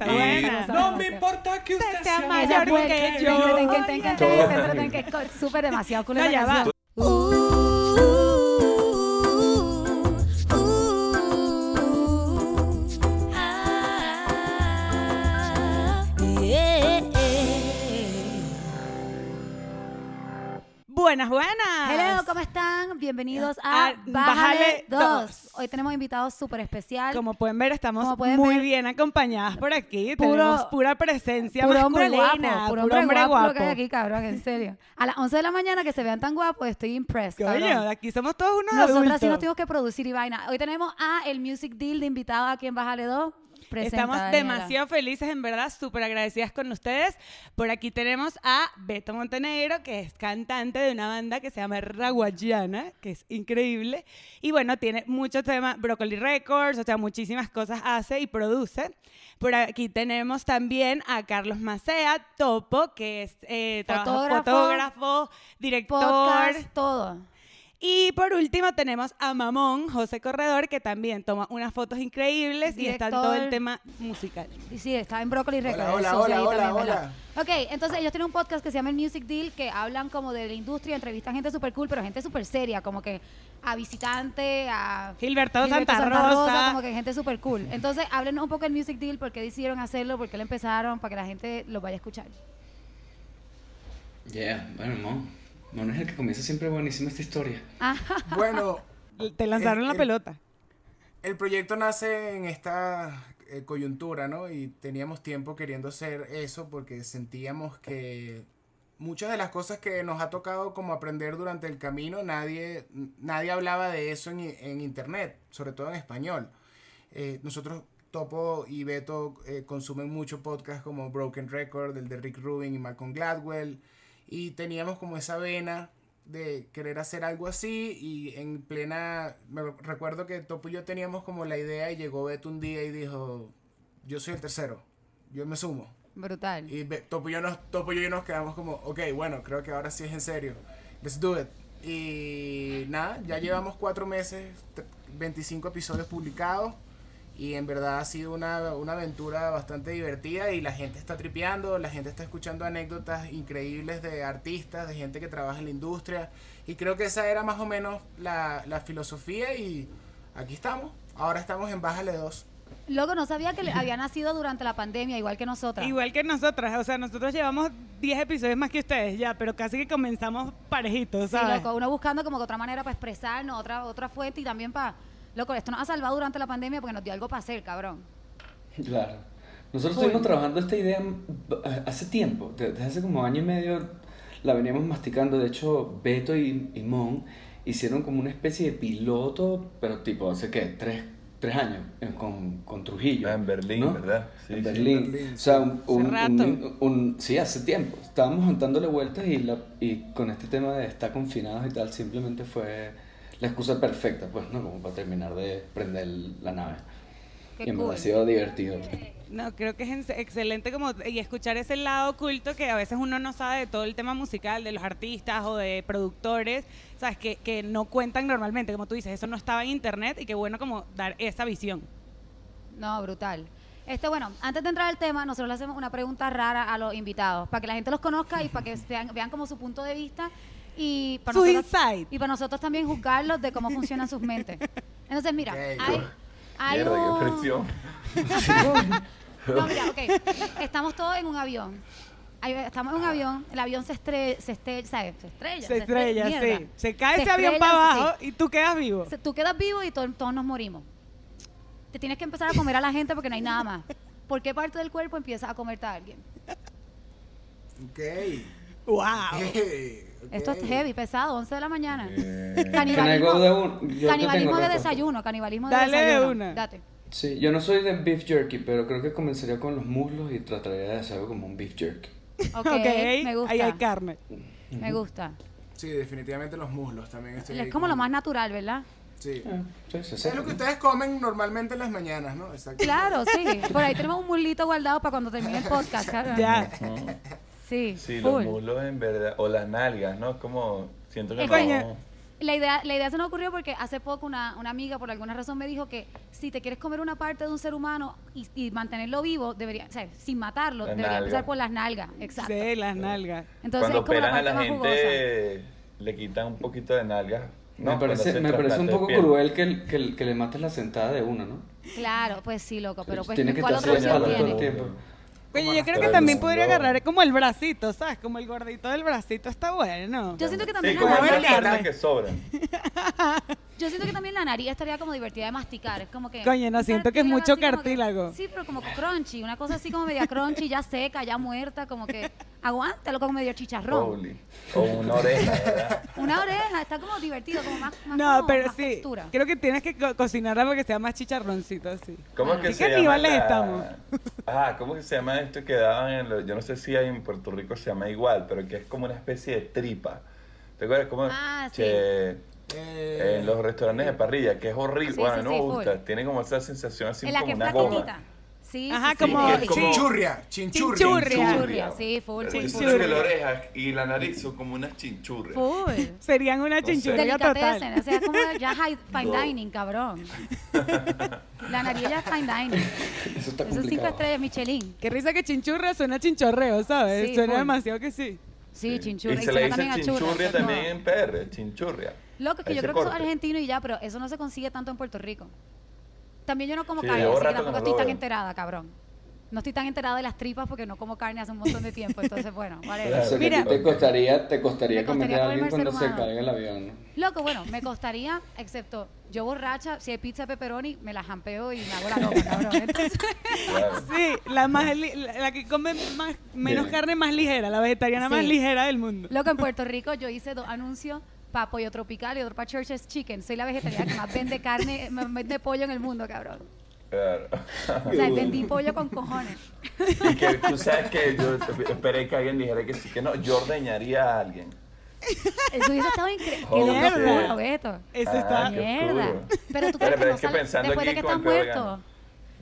y buena. No me importa que usted sea mayor que yo. Que es súper demasiado cool. No, ya va. Buenas, buenas. Hello, ¿cómo están? Bienvenidos a A Bájale Bájale 2. dos. Hoy tenemos invitados súper especial. Como pueden ver, estamos pueden muy ver, bien acompañadas por aquí. puro- Tenemos pura presencia Puro hombre masculina. guapo, puro hombre guapo, lo que hay aquí, cabrón, en serio. A las 11 de la mañana que se vean tan guapos, estoy impressed, Coño, aquí somos todos unos Nosotras adultos. sí nos tuvimos que producir y vaina. Hoy tenemos a el Music Deal de invitado aquí en Bájale 2. Presenta, Estamos Daniela. demasiado felices, en verdad, súper agradecidas con ustedes. Por aquí tenemos a Beto Montenegro, que es cantante de una banda que se llama Raguayana, que es increíble. Y bueno, tiene muchos temas, Broccoli Records, o sea, muchísimas cosas hace y produce. Por aquí tenemos también a Carlos Macea, Topo, que es eh, trabaja- Fotógrafo, fotógrafo, director. Podcast, todo. Y por último tenemos a Mamón, José Corredor, que también toma unas fotos increíbles y está en todo el tema musical. Y sí, está en Broccoli Records. Hola, hola, hola. Ok, entonces ellos tienen un podcast que se llama el Music Deal, que hablan como de la industria, entrevistan gente súper cool, pero gente súper seria, como que a visitante, a... Gilberto, Gilberto Santa, Rosa. como que gente súper cool. Entonces, háblenos un poco del Music Deal, por qué decidieron hacerlo, por qué lo empezaron, para que la gente lo vaya a escuchar. Yeah, bueno, Mon. Mon es el que comienza siempre buenísima esta historia. Ajá. Bueno, Te lanzaron El- la el- pelota. el proyecto nace en esta eh, coyuntura, ¿no? Y teníamos tiempo queriendo hacer eso porque sentíamos que muchas de las cosas que nos ha tocado como aprender durante el camino, nadie, nadie hablaba de eso en, en internet, sobre todo en español. Eh, nosotros, Topo y Beto, eh, consumen mucho podcast como Broken Record, el de Rick Rubin y Malcolm Gladwell, y teníamos como esa vena de querer hacer algo así y en plena, me recuerdo que Topo y yo teníamos como la idea y llegó Beto un día y dijo, yo soy el tercero, yo me sumo. Brutal. Y Topo y, yo nos, Topo y yo nos quedamos como, ok, bueno, creo que ahora sí es en serio. Let's do it. Y nada, ya llevamos cuatro meses, t- 25 episodios publicados. Y en verdad ha sido una, una aventura bastante divertida y la gente está tripeando, la gente está escuchando anécdotas increíbles de artistas, de gente que trabaja en la industria. Y creo que esa era más o menos la, la filosofía y aquí estamos. Ahora estamos en Bájale 2. Loco, no sabía que había nacido durante la pandemia, igual que nosotras. Igual que nosotras, o sea, nosotros llevamos 10 episodios más que ustedes ya, pero casi que comenzamos parejitos, Sí, ¿sabes? loco, uno buscando como que otra manera para expresarnos, otra, otra fuente y también para... Loco, esto nos ha salvado durante la pandemia porque nos dio algo para hacer, cabrón. Claro. Nosotros Full. estuvimos trabajando esta idea eh, hace tiempo, de- desde hace como año y medio la veníamos masticando. De hecho, Beto y, y Mon hicieron como una especie de piloto, pero tipo hace qué, tres, tres años, con, con Trujillo. Ah, en Berlín, ¿no? ¿verdad? Sí, en sí. Berlín. Berlín, O sea, un, Hace un- rato. un- un- sí, hace tiempo. Estábamos dándole vueltas y, la, y con este tema de estar confinados y tal, simplemente fue la excusa perfecta, pues, ¿no? Como para terminar de prender la nave. Qué y cool. ha sido divertido. No, creo que es en- excelente como y escuchar ese lado oculto que a veces uno no sabe de todo el tema musical, de los artistas o de productores, sabes, que, que no cuentan normalmente, como tú dices, eso no estaba en internet y qué bueno como dar esa visión. No, brutal. Este, bueno, antes de entrar al tema, nosotros le hacemos una pregunta rara a los invitados, para que la gente los conozca y para que vean, vean como su punto de vista y para, Sus nosotros, y para nosotros también juzgarlos de cómo funcionan sus mentes. Entonces, mira, hay, hay Mierda, un... presión. No, mira, ok. Estamos todos en un avión. Ahí estamos en un avión, el avión se estrella, se estrella, ¿sabes? Se estrella. Se estrella, mierda. sí. Se cae Se ese avión para sí. abajo y tú quedas vivo. Se- Tú quedas vivo y to- todos nos morimos. Te tienes que empezar a comer a la gente porque no hay nada más. ¿Por qué parte del cuerpo empieza a comerte a alguien? Ok. ¡Wow! Hey, ok. Esto es heavy, pesado, 11 de la mañana. Eh, I Canibalismo, de un- canibalismo de desayuno, canibalismo de Dale de desayuno. una. Date. Sí, yo no soy de beef jerky, pero creo que comenzaría con los muslos y trataría de hacer algo como un beef jerky. Ok, Ok, me gusta. ahí hay carne. Me gusta. Sí, definitivamente los muslos también. Estoy Es ahí como lo más natural, ¿verdad? Sí. Ah, sí, se Es seca, lo que ustedes comen normalmente en las mañanas, ¿no? Exacto. Claro, sí. Por ahí tenemos un mulito guardado para cuando termine el podcast. claro. Ya. Sí, Sí, full. los muslos en verdad, o las nalgas, ¿no? Como, siento que Es no... coño. La idea, la idea se nos ocurrió porque hace poco una, una amiga por alguna razón me dijo que si te quieres comer una parte de un ser humano y, y mantenerlo vivo, debería, o sea, sin matarlo, La debería nalga. empezar por las nalgas. Exacto. Sí, las nalgas. Entonces Cuando es como la operan a la jugosa. gente, le quitan un poquito de nalgas. ¿no? me parece, me parece un poco cruel que, que, que le mates la sentada de una, ¿no? Claro, pues sí, loco, pero pues Tiene que ¿cuál estar otra opción tiene? Oye, yo creo que también podría agarrar como el bracito, ¿sabes? Como el gordito del bracito está bueno. Yo siento que Sí, también como la Como esas ver nariz, que sobran. yo siento que también la nariz estaría como divertida de masticar, es como que Coño, no, siento que es Cartílago mucho así como que- cartílago. sí, pero como crunchy, una cosa así como media crunchy, ya seca, ya muerta, como que aguántalo como medio chicharrón. Holy. O una oreja, ¿verdad? Una oreja, está como divertido, como más, más No, como- pero más sí. textura. Creo que tienes que co- cocinarla para que sea más chicharroncito así. ¿Cómo es que ¿Qué se llama? la- estamos? Ah, ¿cómo que se llama esto que daban en los- Yo no sé si hay en Puerto Rico se llama igual, pero que es como una especie de tripa. ¿Te acuerdas cómo? Ah, sí. Eh, en los restaurantes de parrilla, que es horrible. Sí, bueno, sí, no sí, me full. gusta. Tiene como esa sensación así en la como que es una goma. Sí, Ajá, sí, como- sí. como- Chinchurria, chinchurria. Chinchurria. Chinchurria, sí, full, full, full. la oreja y la nariz son como unas chinchurrias. Full. Serían una No chinchurria total. o sea, es como ya high, fine No. dining, cabrón. La nariz ya es fine dining. Eso está Eso es cinco estrellas Michelin. Qué risa que chinchurria suena a chinchorreo, ¿sabes? Sí, suena full. demasiado que sí. Sí, Y chinchurria. se suena le dice también a churra, chinchurria también en PR, chinchurria. Loco, que yo creo que eso es corte. argentino y ya, pero eso no se consigue tanto en Puerto Rico. También yo no como Sí, carne, así que tampoco no estoy tan veo. enterada, cabrón. No estoy tan enterada de las tripas porque no como carne hace un montón de tiempo, entonces bueno. Claro. Que Mira. te costaría, te costaría costaría a alguien cuando se caiga el avión, ¿no? Loco, bueno, me costaría, excepto yo borracha, si hay pizza pepperoni, me la jampeo y me hago la loca, cabrón. Entonces, Claro. Sí, la, más li- la, la que come más, menos Bien. carne más ligera, la vegetariana más ligera del mundo. loco, en Puerto Rico yo hice dos anuncios para Pollo Tropical y otro para Church's Chicken. Soy la vegetariana que más vende carne, más vende pollo en el mundo, cabrón. Claro. O sea, vendí pollo con cojones. Y que tú sabes que yo esperé que alguien dijera que sí, que no, yo ordeñaría a alguien. Eso hubiese estado increíble. Qué puro, Beto. Eso Ah, está... qué Mierda. Pero tú Pero- crees que pero no es que sale después de que con está el peor muerto.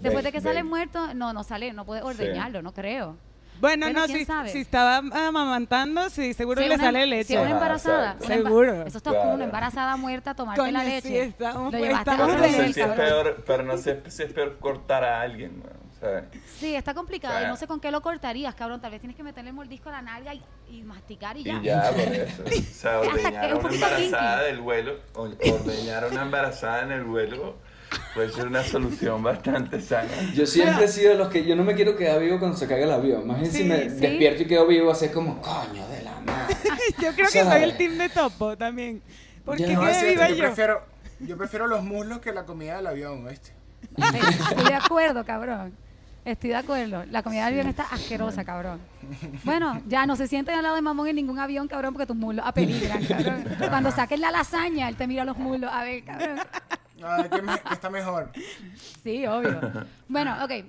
Después de que sale muerto, no, no sale, no puede ordeñarlo, no creo. Bueno, Bueno, no, si, si estaba amamantando, sí, seguro Si le una- sale Si leche. es una embarazada. exacto. una emba- Seguro. Eso está oscuro, una Claro. embarazada muerta, tomarte Coño, la sí, leche. estamos- Lo llevaste estamos Pero no sé si es peor, pero no sé si es peor cortar a alguien, sea, Sí, está complicado. Y Claro. no sé con qué lo cortarías, cabrón. Tal vez tienes que meterle el mordisco a la nalga y, y masticar y ya. y ya, por eso. O sea, ordeñar a un una embarazada del vuelo, ordeñar a una embarazada en el vuelo, puede ser una solución bastante sana. Yo siempre he sido de los que yo no me quiero quedar vivo cuando se caiga el avión. Más bien Sí, si me sí. despierto y quedo vivo, así es como, coño de la madre. Yo creo que soy el team de topo también. Porque No, cierto, viva yo yo. prefiero, yo prefiero los muslos que la comida del avión, ¿viste? Estoy de acuerdo, cabrón. Estoy de acuerdo. La comida del avión está asquerosa, cabrón. Bueno, ya no se sienten al lado de mamón en ningún avión, cabrón, porque tus muslos apeligran, cabrón. Cuando saques la lasaña, él te mira los muslos. A ver, cabrón. Ah, ¿qué, me- qué está mejor? Sí, obvio. Bueno, ok.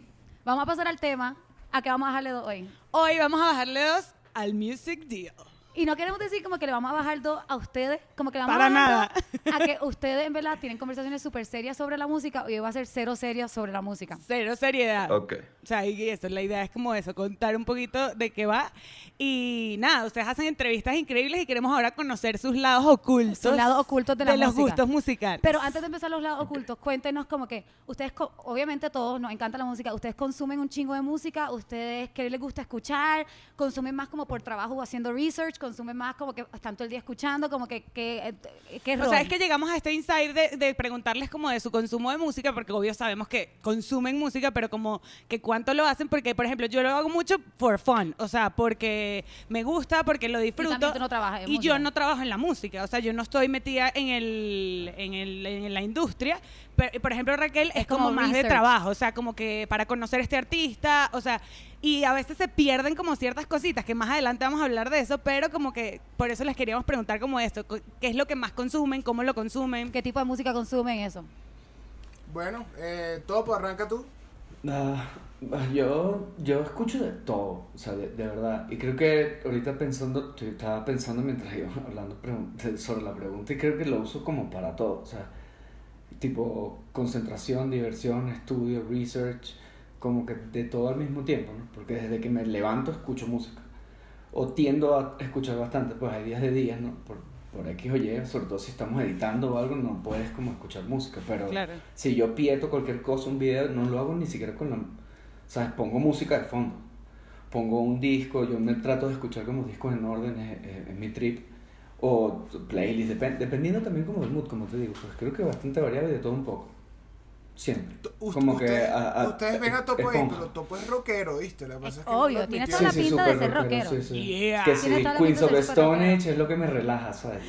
Vamos a pasar al tema. ¿A qué vamos a bajarle dos hoy? Hoy vamos a bajarle dos al Music Deal. Y no queremos decir como que le vamos a bajar dos a ustedes, como que le vamos Para a bajar nada. dos a que ustedes en verdad tienen conversaciones súper serias sobre la música y hoy va a ser cero serias sobre la música. Cero seriedad. Ok. O sea, y eso, la idea es como eso, contar un poquito de qué va. Y nada, ustedes hacen entrevistas increíbles y queremos ahora conocer sus lados ocultos. Sus lados ocultos de la los música. gustos musicales. Pero antes de empezar los lados ocultos, cuéntenos como que ustedes, obviamente todos nos encanta la música, ustedes consumen un chingo de música, ustedes qué les gusta escuchar, consumen más como por trabajo o haciendo research, consumen más como que están todo el día escuchando, como que, que, eh, ¿qué O sea, es que llegamos a este insight de, de preguntarles como de su consumo de música, porque obvio sabemos que consumen música, pero como que cuánto lo hacen, porque por ejemplo yo lo hago mucho for fun, o sea, porque me gusta, porque lo disfruto. también tú no trabajas en y yo no trabajo en la música, o sea, yo no estoy metida en, el, en, el, en la industria. Pero, por ejemplo, Raquel es, Es como, como más de trabajo, o sea, como que para conocer a este artista, o sea, y a veces se pierden como ciertas cositas, que más adelante vamos a hablar de eso, pero como que por eso les queríamos preguntar como esto, ¿qué es lo que más consumen, cómo lo consumen? ¿Qué tipo de música consumen eso? Bueno, eh, Topo, arranca tú. Ah, yo, yo escucho de todo, o sea, de, de verdad. Y creo que ahorita pensando, estoy- estaba pensando mientras iba hablando sobre la pregunta y creo que lo uso como para todo, o sea, tipo concentración, diversión, estudio, research, como que de todo al mismo tiempo, ¿no? Porque desde que me levanto escucho música. O tiendo a escuchar bastante, pues hay días de días, ¿no? Por, por X o Y, sobre todo si estamos editando o algo, no puedes como escuchar música, pero Claro. si yo pieto cualquier cosa, un video, no lo hago ni siquiera con la... ¿Sabes? Pongo música de fondo, pongo un disco, yo me trato de escuchar como discos en orden, es, es- es mi trip, o playlist, depen- dependiendo también como del mood, como te digo, pues creo que bastante variable de todo un poco, siempre. Como que ustedes, a- a- ustedes ven a Topo ahí, pero Topo es rockero, ¿viste? Que pasa es que Obvio, tiene toda la pinta de súper ser rockero. sí, sí. Yeah. Que si toda la Queens pinta of de Stone rockero. Age es lo que me relaja, ¿sabes?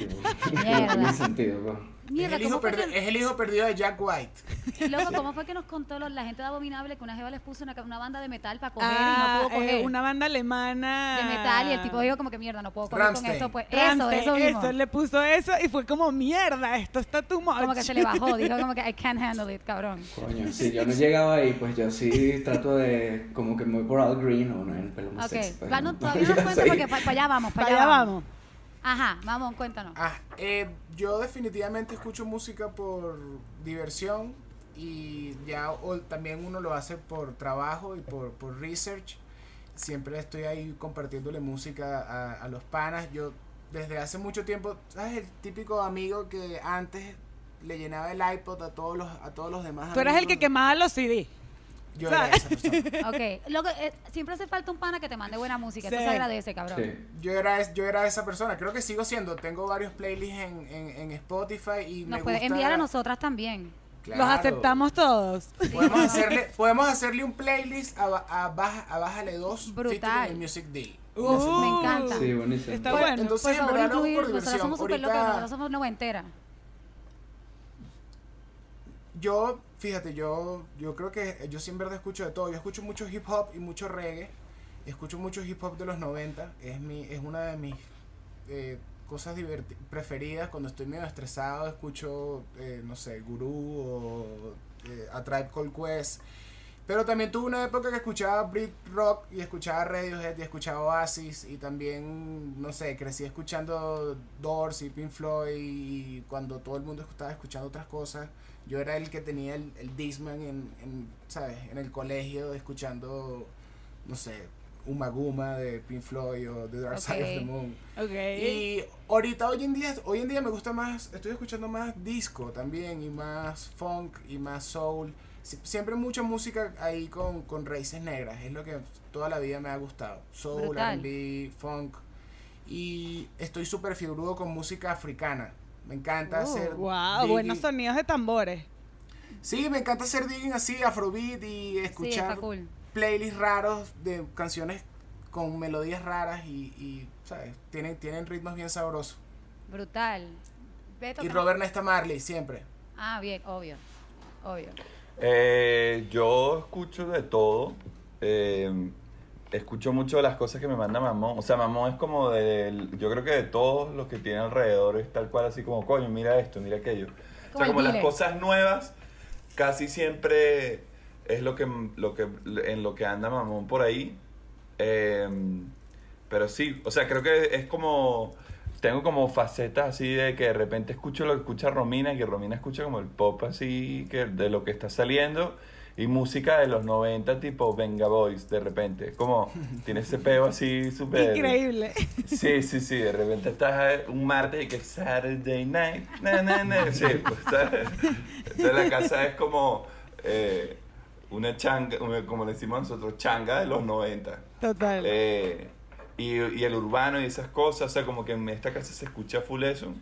Tiene sentido, pues. Es Mierda, el, hijo ¿cómo fue, perdi- que, es el hijo perdido de Jack White. loco, ¿cómo fue que nos contó lo- la gente de Abominable que una jeva les puso una, una banda de metal para coger Ah, y no pudo coger? eh, una banda alemana. de metal y el tipo dijo como que mierda, no puedo coger con Rammstein. esto. Pues Rammstein, eso, eso mismo. eso, le puso eso y fue como mierda, esto está much. Como que se le bajó, dijo como que I can't handle it, cabrón. Coño, si yo no llegaba ahí, pues yo sí trato de, como que me voy por Al Green o no, el pelo más Ok, sexy. pues, no, todavía no sé. porque para allá vamos, para Para allá vamos. Ajá, vamos, cuéntanos. Ah, eh, yo definitivamente escucho música por diversión y ya o- también uno lo hace por trabajo y por, por research. Siempre estoy ahí compartiéndole música a, a los panas. Yo desde hace mucho tiempo, ¿sabes? El típico amigo que antes le llenaba el iPod a todos los, a todos los demás. Tú eres el amigos. que quemaba los CD. Yo era esa persona. Ok, lo que, eh, siempre hace falta un pana que te mande buena música, eso Sí. se agradece, cabrón. Sí. Yo era, es- yo era esa persona. Creo que sigo siendo. Tengo varios playlists en, en, en Spotify y Nos me puede gusta- enviar a nosotras también. Los Claro. aceptamos todos. Podemos hacerle, podemos hacerle un playlist a, ba- a, baja, a Bájale 2 Brutal. el Music Deal. Uh, me encanta. Sí, buenísimo. Está Pues, bueno. entonces, Por en favor, verdad lo hago incluir, por nosotros diversión. somos súper locas, Ahorita- nosotros somos noventera. Yo, fíjate, yo, yo creo que yo sí en verdad escucho de todo. Yo escucho mucho hip hop y mucho reggae. Escucho mucho hip hop de los 90. Es, mi, es una de mis eh, cosas preferidas. Cuando estoy medio estresado, escucho, eh, no sé, Guru o eh, A Tribe Called Quest. Pero también tuve una época que escuchaba Brit Rock y escuchaba Radiohead y escuchaba Oasis y también, no sé, crecí escuchando Doors y Pink Floyd y cuando todo el mundo estaba escuchando otras cosas, yo era el que tenía el, el Discman en, en, ¿sabes? en el colegio escuchando, no sé, Uma Guma de Pink Floyd o The Dark Side of the. Moon. Ok. Y ahorita hoy en día, hoy en día me gusta más, estoy escuchando más disco también y más funk y más soul. Sie- Siempre mucha música ahí con, con raíces negras, es lo que toda la vida me ha gustado. Soul. R&B, funk. Y estoy súper fibrudo con música africana. Me encanta Uh, hacer... Wow, digging- buenos sonidos de tambores. Sí, me encanta hacer digging así, afrobeat y escuchar cool. playlists raros de canciones con melodías raras y, y ¿sabes? Tienen, tienen ritmos bien sabrosos. Brutal. Beto, Y ¿qué- Robert Nesta Marley, siempre. Ah, bien, obvio. Obvio. Eh, yo escucho de todo. Eh, escucho mucho las cosas que me manda Mamón. O sea, Mamón es como del. Yo creo que de todos los que tiene alrededor es tal cual, así como, coño, mira esto, mira aquello. O sea, como las cosas nuevas, casi siempre es lo que, lo que, en lo que anda Mamón por ahí. Eh, pero sí, o sea, creo que es como. Tengo como facetas así de que de repente escucho lo que escucha Romina, y que Romina escucha como el pop así que de lo que está saliendo. Y música de los 90 tipo Venga Boys, de repente. Como tiene ese peo así súper... Increíble. Sí, sí, sí, de repente estás eh, un martes y que es Saturday night, na, na, na, sí, pues, ¿sabes? Entonces la casa es como eh, una changa, como le decimos nosotros, changa de los 90. Total. Eh, y, y el urbano y esas cosas, o sea, como que en esta casa se escucha full eso.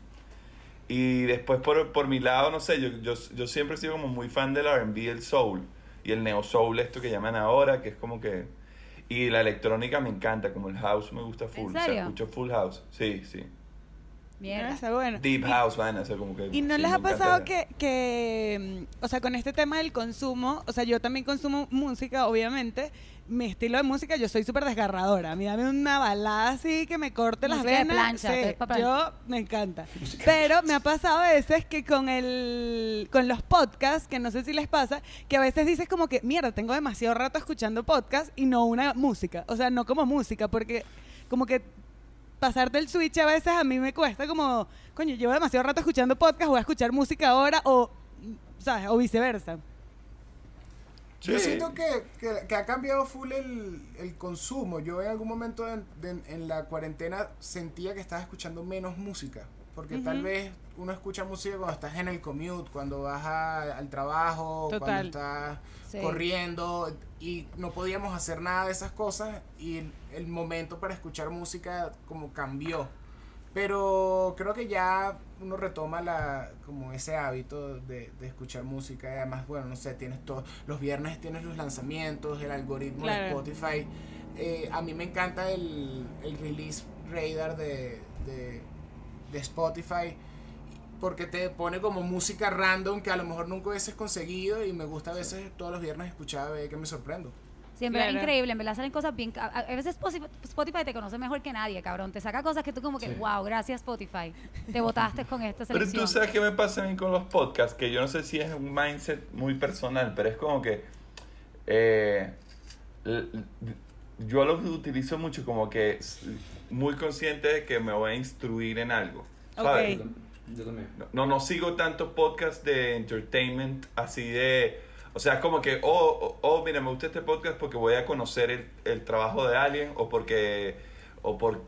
Y después por, por mi lado, no sé, yo, yo, yo siempre he sido como muy fan del R&B, el soul y el neo soul, esto que llaman ahora, que es como que... Y la electrónica me encanta, como el house me gusta full. O sea, serio? escucho full house, sí, sí. Mierda. Está bueno. Deep house, van a ser como que... ¿Y no les ha pasado que, que, mm, o sea, con este tema del consumo, o sea, yo también consumo música, obviamente, mi estilo de música, yo soy súper desgarradora. A mí dame una balada así que me corte las Música de venas. plancha, sí, yo me encanta. Pero me ha pasado a veces que con el con los podcasts, que no sé si les pasa, que a veces dices como que, mierda, tengo demasiado rato escuchando podcast y no una música. O sea, no como música, porque como que pasarte el switch a veces a mí me cuesta como, coño, llevo demasiado rato escuchando podcast, voy a escuchar música ahora o, ¿sabes? O viceversa. Yo siento que, que, que ha cambiado full el, el consumo. Yo en algún momento en, de- en la cuarentena sentía que estaba escuchando menos música. porque tal vez uno escucha música cuando estás en el commute, cuando vas a- al trabajo, Total. cuando estás Sí. corriendo y no podíamos hacer nada de esas cosas y el, el momento para escuchar música como cambió. Pero creo que ya uno retoma la como ese hábito de, de escuchar música y además, bueno, no sé, tienes todo, los viernes tienes los lanzamientos, el algoritmo de Claro. Spotify. Eh, a mí me encanta el, el release radar de, de, de Spotify porque te pone como música random que a lo mejor nunca hubieses conseguido y me gusta a veces todos los viernes escuchar a ver que me sorprendo. Sí, en verdad, Claro. increíble, en verdad salen cosas bien... A, a veces Spotify te conoce mejor que nadie, cabrón. Te saca cosas que tú como que, Sí. wow, gracias Spotify. Te votaste con esta Pero selección. tú sabes qué me pasa a mí con los podcasts, que yo no sé si es un mindset muy personal, pero es como que eh, yo los utilizo mucho como que muy consciente de que me voy a instruir en algo. ¿sabes? Ok. Yo también. No, no, sigo tanto podcast de entertainment así de... O sea, como que, oh, oh, oh, mira, me gusta este podcast porque voy a conocer el, el trabajo de alguien o porque... O por,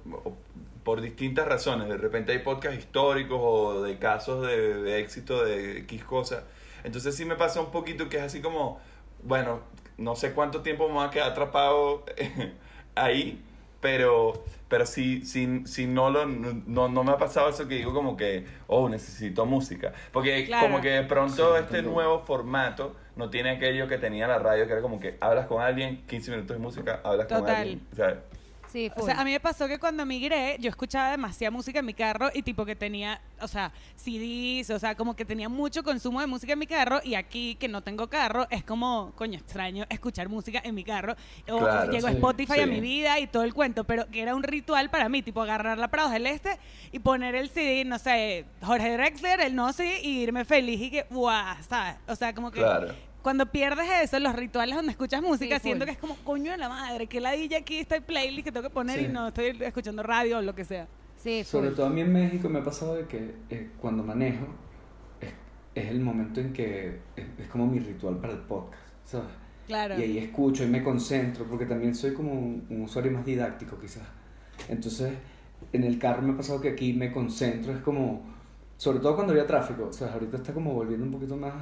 por distintas razones. De repente hay podcasts históricos o de casos de, de éxito de X cosas. Entonces sí me pasa un poquito que es así como, bueno, no sé cuánto tiempo me va a quedar atrapado ahí, pero pero si, si, si no, lo, no, no me ha pasado eso que digo como que, oh, necesito música. Porque Claro. como que de pronto Sí, este nuevo formato no tiene aquello que tenía la radio, que era como que hablas con alguien, 15 minutos de música, hablas con alguien. O Sí, O full. sea, a mí me pasó que cuando migré, yo escuchaba demasiada música en mi carro y tipo que tenía, o sea, CDs, o sea, como que tenía mucho consumo de música en mi carro y aquí que no tengo carro, es como, coño, extraño escuchar música en mi carro. O Claro, llegó sí, Spotify a mi vida y todo el cuento, pero que era un ritual para mí, tipo agarrar la Prados del Este y poner el CD, no sé, Jorge Drexler, el no sé, y irme feliz y que, guau, ¿sabes? O sea, como que Claro. Cuando pierdes eso, los rituales donde escuchas música, Sí, siento que es como, coño de la madre, que la DJ aquí está en playlist que tengo que poner Sí. y no estoy escuchando radio o lo que sea. sí, Sobre full. todo a mí en México me ha pasado de que eh, cuando manejo es, es el momento en que es, es como mi ritual para el podcast, ¿sabes? Claro. Y ahí escucho y me concentro porque también soy como un, un usuario más didáctico quizás. Entonces en el carro me ha pasado que aquí me concentro, es como, sobre todo cuando había tráfico, o sea, ahorita está como volviendo un poquito más,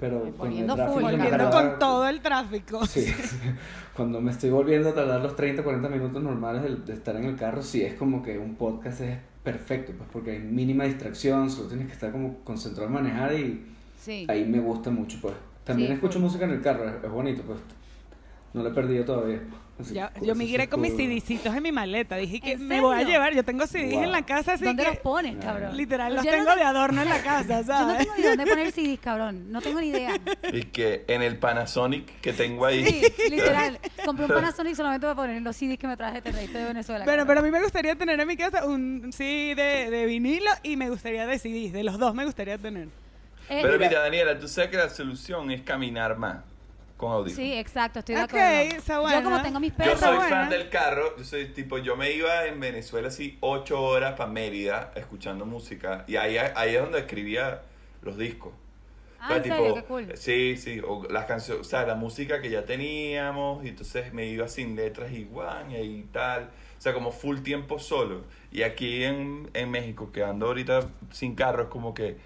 pero con Poniendo full, Volviendo con todo el tráfico. Sí, cuando me estoy volviendo a tardar los 30, 40 minutos normales de, de estar en el carro, sí es como que un podcast es perfecto, pues porque hay mínima distracción, solo tienes que estar como concentrado en manejar y Sí. ahí me gusta mucho, pues. También Sí, escucho full. música en el carro, es, es bonito, pues. No lo he perdido todavía. Yo eso migré con mis CDcitos en mi maleta. Dije que ¿En me voy a llevar. Yo tengo CDs Wow. en la casa, así ¿Dónde que los pones, cabrón? literal los Yo no tengo te- de adorno en la casa, Yo no ¿sabes? tengo ni dónde poner CDs, cabrón. No tengo ni idea. y que en el Panasonic que tengo ahí... Sí, literal. Compré un Panasonic solamente para poner los CDs que me traje de de Venezuela. Bueno, cabrón. pero a mí me gustaría tener en mi casa un CD de, de vinilo y me gustaría de CDs. De los dos me gustaría tener. Eh, Pero mira, Daniela, tú sabes que la solución es caminar más con audífonos. Sí, exacto, estoy de Ok, acuerdo. Yo como tengo mis Yo perros, soy buena. fan del carro, yo soy tipo, yo me iba en Venezuela así ocho horas para Mérida escuchando música y ahí, ahí es donde escribía los discos. Ah, O sea, en serio, qué cool. Sí, sí, o las canciones, o sea, la música que ya teníamos, y entonces me iba sin letras y guaña y tal. O sea, como full tiempo solo. Y aquí en, en México, que ando ahorita sin carro, es como que,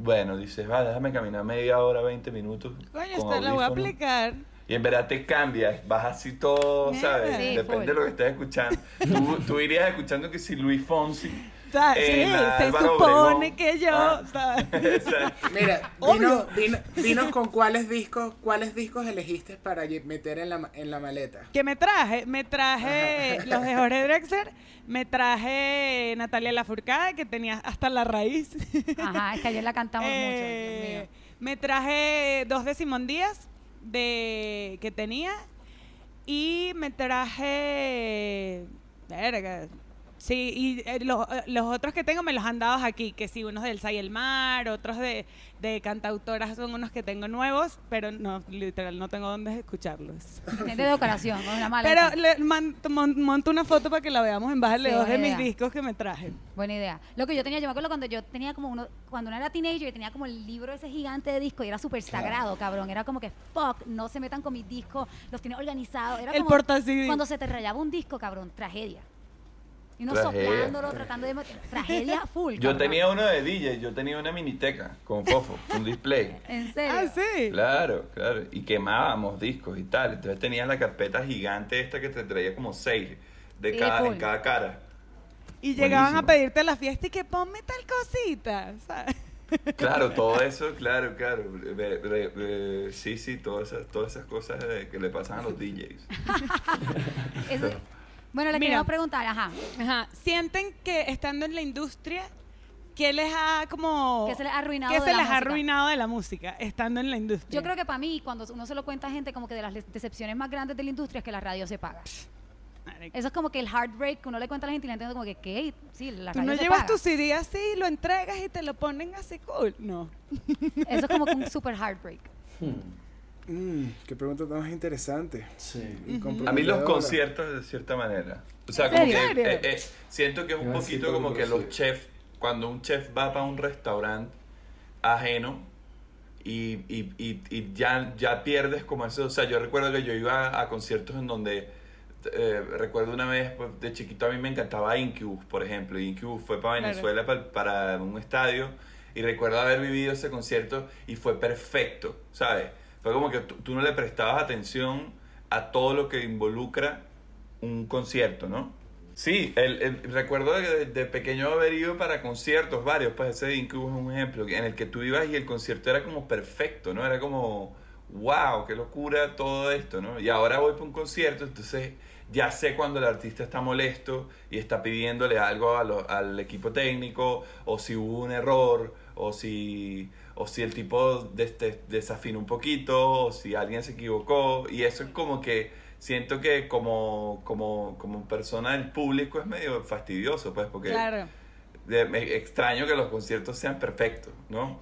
bueno, dices, va, déjame caminar media hora, 20 minutos. Coño, con esta la voy a audífonos". aplicar. Y en verdad te cambias, vas así todo. ¿sabes? Sí, Depende full. de lo que estés escuchando. Tú, tú irías escuchando que si Luis Fonsi. Sea, sí, se Álvaro supone Obregón. que yo, Ah. ¿sabes? O sea, Mira, dinos, dinos- dinos con cuáles discos, cuáles discos elegiste para meter en la, ma- en la maleta. que me traje, me traje Ajá. los de Jorge Drexler, me traje Natalia Lafourcade, que tenía hasta la raíz. Ajá, es que ayer la cantamos Eh, mucho, Dios mío. me traje dos de Simón Díaz de que tenía y me traje verga sí y eh, los, eh, los otros que tengo me los han dado aquí que sí unos del Say el Mar otros de, de cantautoras son unos que tengo nuevos pero no literal no tengo dónde escucharlos Gente de decoración, con una maleta. pero le man- mon- monto una foto para que la veamos en Bájale Sí, dos de mis discos que me traje Buena idea. Lo que yo tenía, yo me acuerdo cuando yo tenía como uno, cuando uno era teenager, yo tenía como el libro ese gigante de disco y era súper sagrado, cabrón. Era como que, fuck, no se metan con mis discos, los tiene organizados. Era El como. Cuando se te rayaba un disco, cabrón, tragedia. Y uno Tragedia. soplándolo, tratando de meter. Tragedia full. Yo cabrón. tenía uno de DJ, yo tenía una miniteca con fofo, un display. ¿En serio? Ah, sí. Claro, claro. Y quemábamos discos y tal. Entonces tenías la carpeta gigante esta que te traía como seis de Sí, cada, en cada cara. Y llegaban a pedirte a la fiesta y que ponme tal cosita, ¿sabes? Claro, todo eso, claro, claro. Sí, sí, todas esas, todas esas cosas que le pasan a los DJs. Eso- bueno, le Mira. quería preguntar, ajá. Ajá. ¿Sienten que estando en la industria, qué les ha como... ¿Qué se les ha arruinado qué de se la les ha música? arruinado de la música estando en la industria? Yo creo que para mí, cuando uno se lo cuenta a gente, como que de las les- decepciones más grandes de la industria es que la radio se paga. Eso es como que el heartbreak que uno le cuenta a la gente y la gente como que, ¿qué? Sí, la Tú radio no se llevas paga. tu CD así, lo entregas y te lo ponen así cool. No. Eso es como que un super heartbreak. Hmm, Mm, qué pregunta tan más interesante. Sí. A mí los conciertos de cierta manera. O sea, ¿En como serio? que eh, eh, siento que es un poquito como que los chefs, cuando un chef va para un restaurante ajeno y, y, y, y ya, ya pierdes como eso. O sea, yo recuerdo que yo iba a conciertos en donde eh, recuerdo una vez pues, de chiquito a mí me encantaba Incubus, por ejemplo. Incubus fue para Claro. Venezuela pa- para un estadio y recuerdo haber vivido ese concierto y fue perfecto, ¿sabes? Fue como que tú, no le prestabas atención a todo lo que involucra un concierto, ¿no? Sí, el, recuerdo de, pequeño haber ido para conciertos varios, pues ese Incubus es un ejemplo, en el que tú ibas y el concierto era como perfecto, ¿no? Era como, wow, qué locura todo esto, ¿no? Y ahora voy para un concierto, entonces ya sé cuando el artista está molesto y está pidiéndole algo al equipo técnico, o si hubo un error, o si, o si el tipo des- des- desafinó un poquito, o si alguien se equivocó, y eso es como que siento que como, como, como persona del público es medio fastidioso, pues, porque Claro. de- me extraño que los conciertos sean perfectos, ¿no?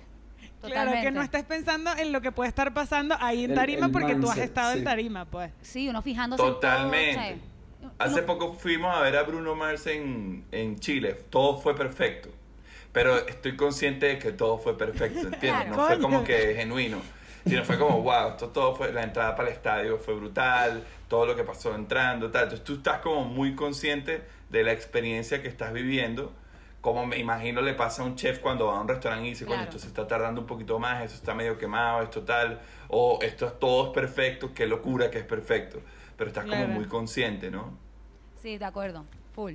Claro, que Totalmente. no estés pensando en lo que puede estar pasando ahí en tarima el porque tú has estado en tarima, pues. Sí, uno fijándose en todo, Totalmente. o sea, uno- Hace poco fuimos a ver a Bruno Mars en, en Chile. Todo fue perfecto. Pero estoy consciente de que todo fue perfecto, ¿entiendes? No fue como que genuino. Sino fue como, wow, esto todo fue, la entrada para el estadio fue brutal, todo lo que pasó entrando, tal. Entonces tú estás como muy consciente de la experiencia que estás viviendo. Como me imagino le pasa a un chef cuando va a un restaurante y dice, Claro. esto se está tardando un poquito más, esto está medio quemado, esto tal, o esto es todo es perfecto, qué locura que es perfecto. Pero estás Claro. como muy consciente, ¿no? Sí, de acuerdo. Full.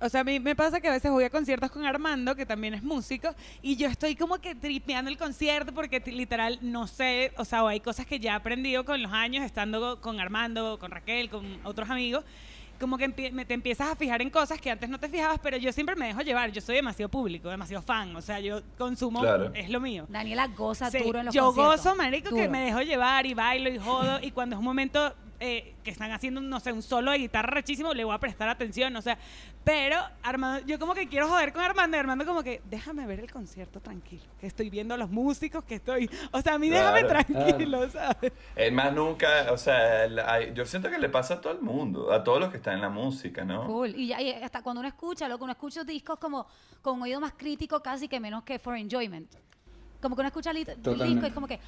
O sea, a mí me pasa que a veces voy a conciertos con Armando, que también es músico, y yo estoy como que tripeando el concierto porque literal no sé, o sea, o hay cosas que ya he aprendido con los años estando con Armando, con Raquel, con otros amigos, como que te empiezas a fijar en cosas que antes no te fijabas, pero yo siempre me dejo llevar, yo soy demasiado público, demasiado fan, o sea, yo consumo, Claro. es lo mío. Daniela goza Sí, duro en los yo conciertos. gozo, marico, que me dejo llevar y bailo y jodo. y cuando es un momento eh, que están haciendo, no sé, un solo de guitarra rechísimo, le voy a prestar atención, o sea. Pero Armando, yo como que quiero joder con Armando y Armando como que, déjame ver el concierto tranquilo, que estoy viendo a los músicos, que estoy... O sea, a mí déjame Claro, tranquilo, ¿sabes? Es más nunca, o sea, el- hay- yo siento que le pasa a todo el mundo, a todos los que están en la música, ¿no? Full. Y, ya- y hasta cuando uno escucha, lo que uno escucha discos como con un oído más crítico casi que menos que for enjoyment. Como que uno escucha el, disco y es como que,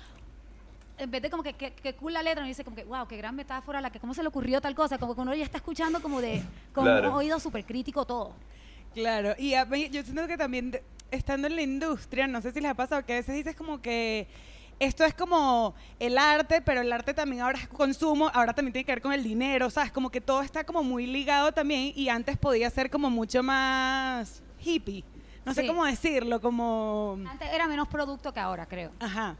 en vez de como que, que, que cool la letra, uno dice como que, wow, qué gran metáfora, la que cómo se le ocurrió tal cosa, como que uno ya está escuchando como de, con Claro. un oído súper crítico todo. Claro, y a mí- yo siento que también de- estando en la industria, no sé si les ha pasado que a veces dices como que esto es como el arte, pero el arte también ahora es consumo, ahora también tiene que ver con el dinero, ¿sabes? Como que todo está como muy ligado también y antes podía ser como mucho más hippie. No sé cómo decirlo, como... Antes era menos producto que ahora, creo. Ajá.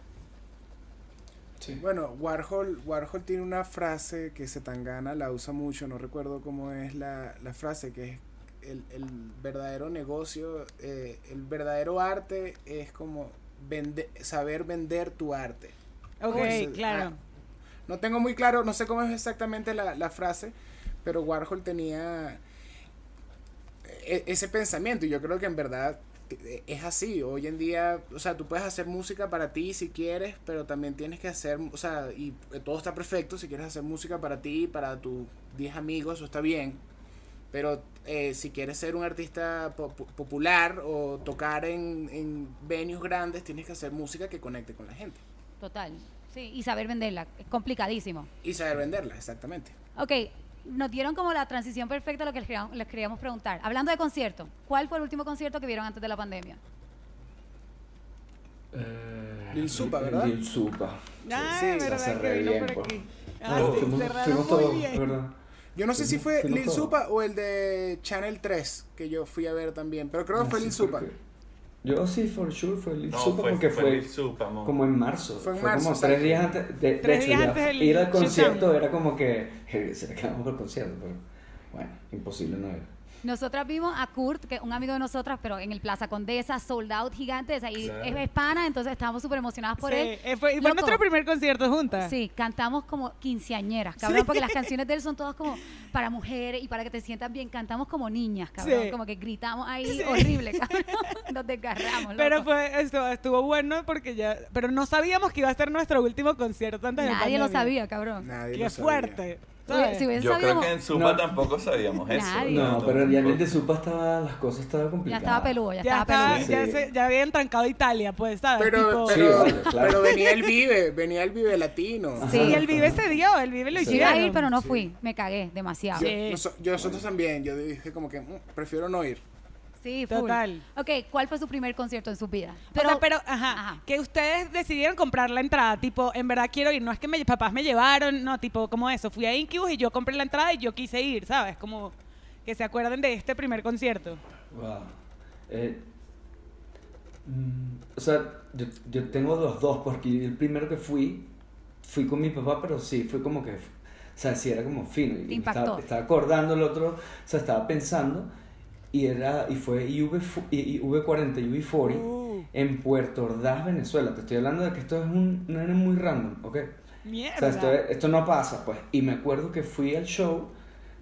Sí. Bueno, Warhol, Warhol tiene una frase que Setangana la usa mucho, no recuerdo cómo es la, la frase, que es el, el verdadero negocio, eh, el verdadero arte es como vende- saber vender tu arte. Ok, Entonces, claro. ah, no tengo muy claro, no sé cómo es exactamente la, la frase, pero Warhol tenía e- ese pensamiento y yo creo que en verdad eh, es así. Hoy en día, o sea, tú puedes hacer música para ti si quieres, pero también tienes que hacer, o sea, y eh, todo está perfecto. Si quieres hacer música para ti, para tus 10 amigos, eso está bien. Pero eh, si quieres ser un artista po- po- popular o tocar en, en venues grandes, tienes que hacer música que conecte con la gente. Total. Sí, y saber venderla. Es complicadísimo. Y saber venderla, exactamente. Ok, nos dieron como la transición perfecta a lo que les queríamos, les queríamos preguntar. Hablando de concierto, ¿cuál fue el último concierto que vieron antes de la pandemia? Eh, Lil Supa, ¿verdad? Lil Supa. Ah, Sí, hace re bien, por pues. aquí. Oh, Ah, sí, fuimos, cerraron fuimos muy todos, bien. ¿verdad? Yo no sé si fue Lil. Supa o el de Channel 3 que yo fui a ver también, pero creo que Ah, fue sí, Lil Supa. porque- Yo sí, for sure, fue Lil No, Supa fue, porque fue, fue, Lil Supa, mo. como en marzo. Fue Fue, en marzo, como tres días antes. De, hecho, días ya antes del ir al shutdown. concierto era como que. "Je, ¿Será que vamos al concierto? Pero bueno, imposible no ir. Nosotras vimos a Kurt, que es un amigo de nosotras, pero en el Plaza Condesa, sold out gigante, o sea, y Claro. es hispana, entonces estábamos súper emocionadas por Sí, él. eh, fue, y fue Loco. nuestro primer concierto juntas. Sí, cantamos como quinceañeras, cabrón, porque las canciones de él son todas como para mujeres y para que te sientas bien. Cantamos como niñas, cabrón, Sí. como que gritamos ahí Sí. horrible, cabrón. Nos desgarramos, Pero loco. fue, estuvo, estuvo bueno porque ya, pero no sabíamos que iba a ser nuestro último concierto antes de Nadie lo sabía, cabrón. Nadie Qué lo sabía. fuerte. Yo sabido, creo que en Supa No. tampoco sabíamos eso. Nadie. No, pero ya de Supa estaba, las cosas estaban ya complicadas. estaba peludo, ya, ya, estaba estaba, peludo. Sí. ya, se, ya habían trancado Italia, pues, ¿sabes? Pero, Tipo- Sí, pero, vale, claro. pero venía el Vive, venía el Vive Latino. Ajá. Sí, el Vive se dio, el Vive lo Sí. Yo iba hicieron. a ir, pero no Sí. fui. Me cagué demasiado. Yo, Sí. noso- yo- nosotros también, yo dije como que "Mm, prefiero no ir. Sí, full. Total. Ok, ¿cuál fue su primer concierto en su vida? Pero, pero, ajá, Ajá. que ustedes decidieron comprar la entrada, tipo, en verdad quiero ir, no es que mis papás me llevaron, no, tipo, como eso, fui a Incubus y yo compré la entrada y yo quise ir, ¿sabes? Como que se acuerden de este primer concierto. Wow. Eh, mm, o sea, yo, yo tengo los dos, porque el primero que fui, fui con mi papá, pero sí, fue como que, o sea, sí era como fino. y me impactó. Estaba, estaba acordando el otro, o sea, estaba pensando, y era, y fue IV, fu- y- y V40 y V40 Uh. en Puerto Ordaz, Venezuela. Te estoy hablando de que esto es un, no era muy random, ¿ok? O Mierda. sea, esto, esto no pasa, pues. Y me acuerdo que fui al show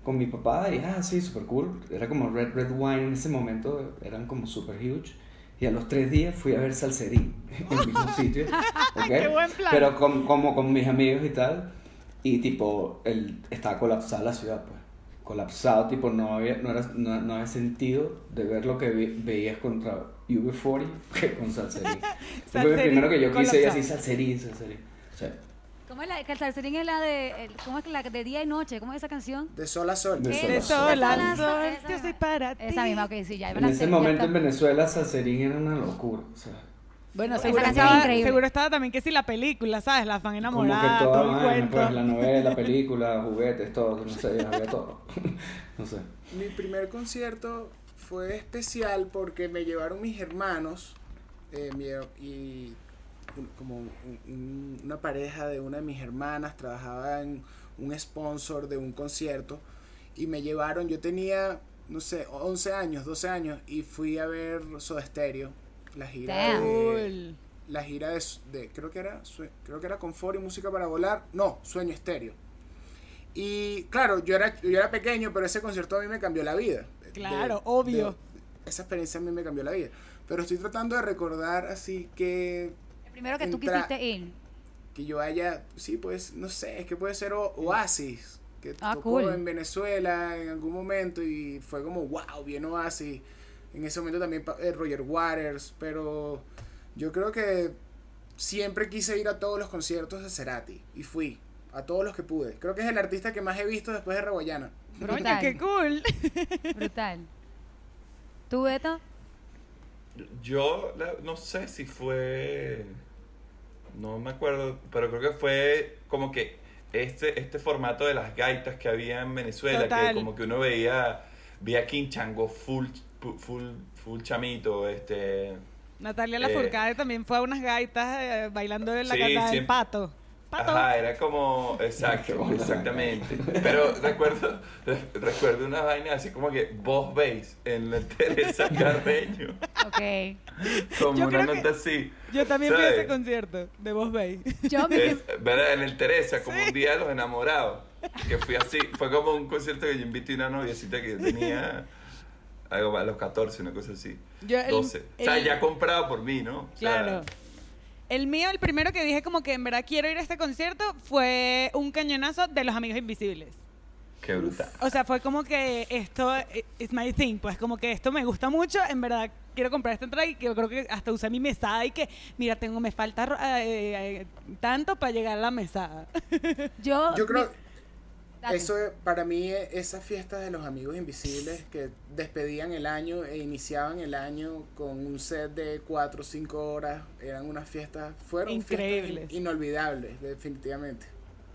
con mi papá y, ah, sí, super cool. Era como Red Red Wine en ese momento, eran como super huge. Y a los tres días fui a ver Salserín en el mismo sitio. ¿ok? Qué buen plan. Pero con, como con mis amigos y tal. Y tipo, el, estaba colapsada la ciudad, pues. Colapsado, tipo, no había, no, era, no, no había sentido de ver lo que vi- veías contra UB40 que con Salserín. Fue el Salserín primero que yo quise colapsado. así, Salserín, Salserín. O sea, ¿Cómo es la que el salserín es la de el- cómo es que la de día y noche? ¿Cómo es esa canción? De sol a sol. De De Sola, sola, sola. sol, Esa yo soy para ti. Esa misma, ok, sí, ya. En ese momento en Venezuela Salserín era una locura. O sea, Bueno, seguro es estaba, increíble. seguro estaba también que si la película, ¿sabes? La fan enamorada, todo el vaina, cuento. pues la novela, película, juguetes, todo, no sé, había todo. no sé. Mi primer concierto fue especial porque me llevaron mis hermanos eh, mi- y como un- un- una pareja de una de mis hermanas trabajaba en un sponsor de un concierto y me llevaron, yo tenía, no sé, 11 años, 12 años y fui a ver Soda Stereo, la gira de, la gira de, de- creo que era creo que era Confort y música para volar. No Sueño Estéreo. Y claro yo era yo era pequeño pero ese concierto a mí me cambió la vida. Claro, obvio. esa experiencia a mí me cambió la vida. Pero estoy tratando de recordar así que El primero que tú quisiste ir. que yo haya sí pues no sé es que puede ser O- Oasis que Ah, tocó cool. en Venezuela en algún momento y fue como wow bien Oasis en ese momento también eh, Roger Waters pero yo creo que siempre quise ir a todos los conciertos de Cerati y fui a todos los que pude creo que es el artista que más he visto después de Raguayana Brutal. qué cool. Brutal. ¿Tú, Beto? Yo la- no sé si fue. No me acuerdo, pero creo que fue como que este, este formato de las gaitas que había en Venezuela, Total. que como que uno veía, veía King Chango full, full, full chamito, este. Natalia Eh, Lafourcade también fue a unas gaitas eh, bailando en la Sí, gata del pato. Pato. Ajá, era como, exacto, exactamente. Pero recuerdo, re- recuerdo una vaina así como que vos veis en la Teresa Carreño, Ok. como Yo una que- nota así. Yo también fui a ese concierto de Vos Bay. Yo, mi Es, ¿verdad? En el Teresa, como un día de los enamorados. Que fui así, fue como un concierto que yo invité a una noviecita que yo tenía algo a los 14, una cosa así. Yo el- 12. o sea, el- ya comprado por mí, ¿no? O sea, Claro. El mío, el primero que dije como que en verdad quiero ir a este concierto fue un cañonazo de los Amigos Invisibles. Qué brutal. O sea, fue como que esto es my thing, pues como que esto me gusta mucho, en verdad quiero comprar esta entrada y que yo creo que hasta usé mi mesada y que, mira, tengo, me falta eh, eh, tanto para llegar a la mesada. yo, yo creo Eso para mí eh, esas fiestas de los amigos invisibles que despedían el año e iniciaban el año con un set de 4 o 5 horas eran unas fiestas fueron fiestas Increíbles. in- inolvidables definitivamente.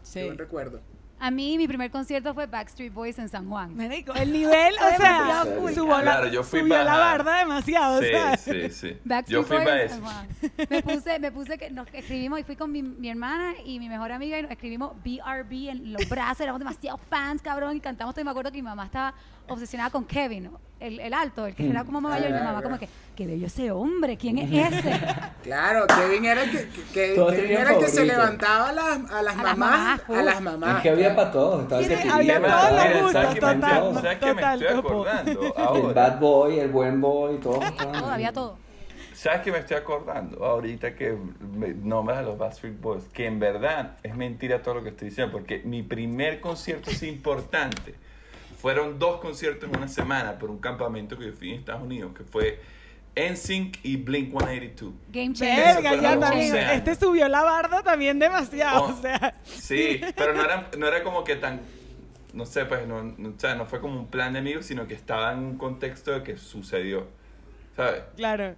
Sí. Qué buen recuerdo. A mí mi primer concierto fue Backstreet Boys en San Juan. Marico, el nivel, o sea, subió, la, Claro, yo fui subió la barda demasiado, Sí, ¿sabes? sí, sí. Backstreet Yo fui Boys en. San Juan. Me puse, me puse que nos escribimos y fui con mi, mi hermana y mi mejor amiga y nos escribimos BRB en los brazos, éramos demasiado fans, cabrón, y cantamos todo. Y me acuerdo que mi mamá estaba obsesionada con Kevin, el, el alto, el que era como mayor, y mi mamá como que, qué bello ese hombre, ¿quién es ese? Claro, Kevin era el que, que- que- Todos Kevin tenían era el que se favorito. levantaba a las, a las A las mamás, a las mamás. Es que había para todos. Estaba Sí, el que había todos los estaba gustos, ¿Sabes qué me total, estoy- ¿Sabes qué me total, estoy topo. acordando El ahora? bad boy, el buen boy, todo. todo, había todo. ¿Sabes qué me estoy acordando ahorita que me nombras a los Backstreet Boys? Que en verdad es mentira todo lo que estoy diciendo, porque mi primer concierto así importante fueron dos conciertos en una semana por un campamento que yo fui en Estados Unidos, que fue NSYNC y Blink 182. Game changer. Eso Verga, fueron ya los también. 11 años. Este subió la barda también demasiado, Oh, o sea. Sí, pero no era, no era como que tan, no sé, pues no, no, o sea, no fue como un plan de amigos, sino que estaba en un contexto de que sucedió, ¿sabes? Claro.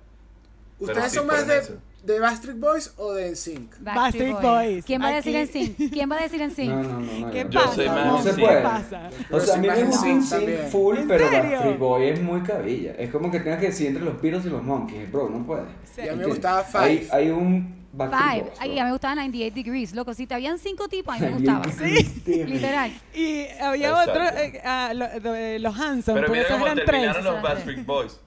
¿Ustedes sí son más de, eso. De Backstreet Boys o de NSYNC? Backstreet Boys. ¿Quién va a decir en Aquí. sync? ¿Quién va a decir en sync? No, no, no. no ¿Qué yo- pasa? soy más No se sí. puede. ¿Qué pasa? O sea, a mí me gusta sí, un también. sync full, ¿En pero serio? Backstreet Boy es muy cabilla. Es como que tengas que decidir entre los Beatles y los Monkeys. Bro, no puedes. Y a mí me gustaba Five. Hay, hay un Backstreet Five. Boys, Ay, a mí me gustaba 98 Degrees, loco. Si te habían cinco tipos, a mí me 98 gustaba. Degrees. Literal. Y había Exacto. otro, eh, ah, lo- de los Hanson, Pero mira esos cómo eran terminaron tres. los Backstreet Boys.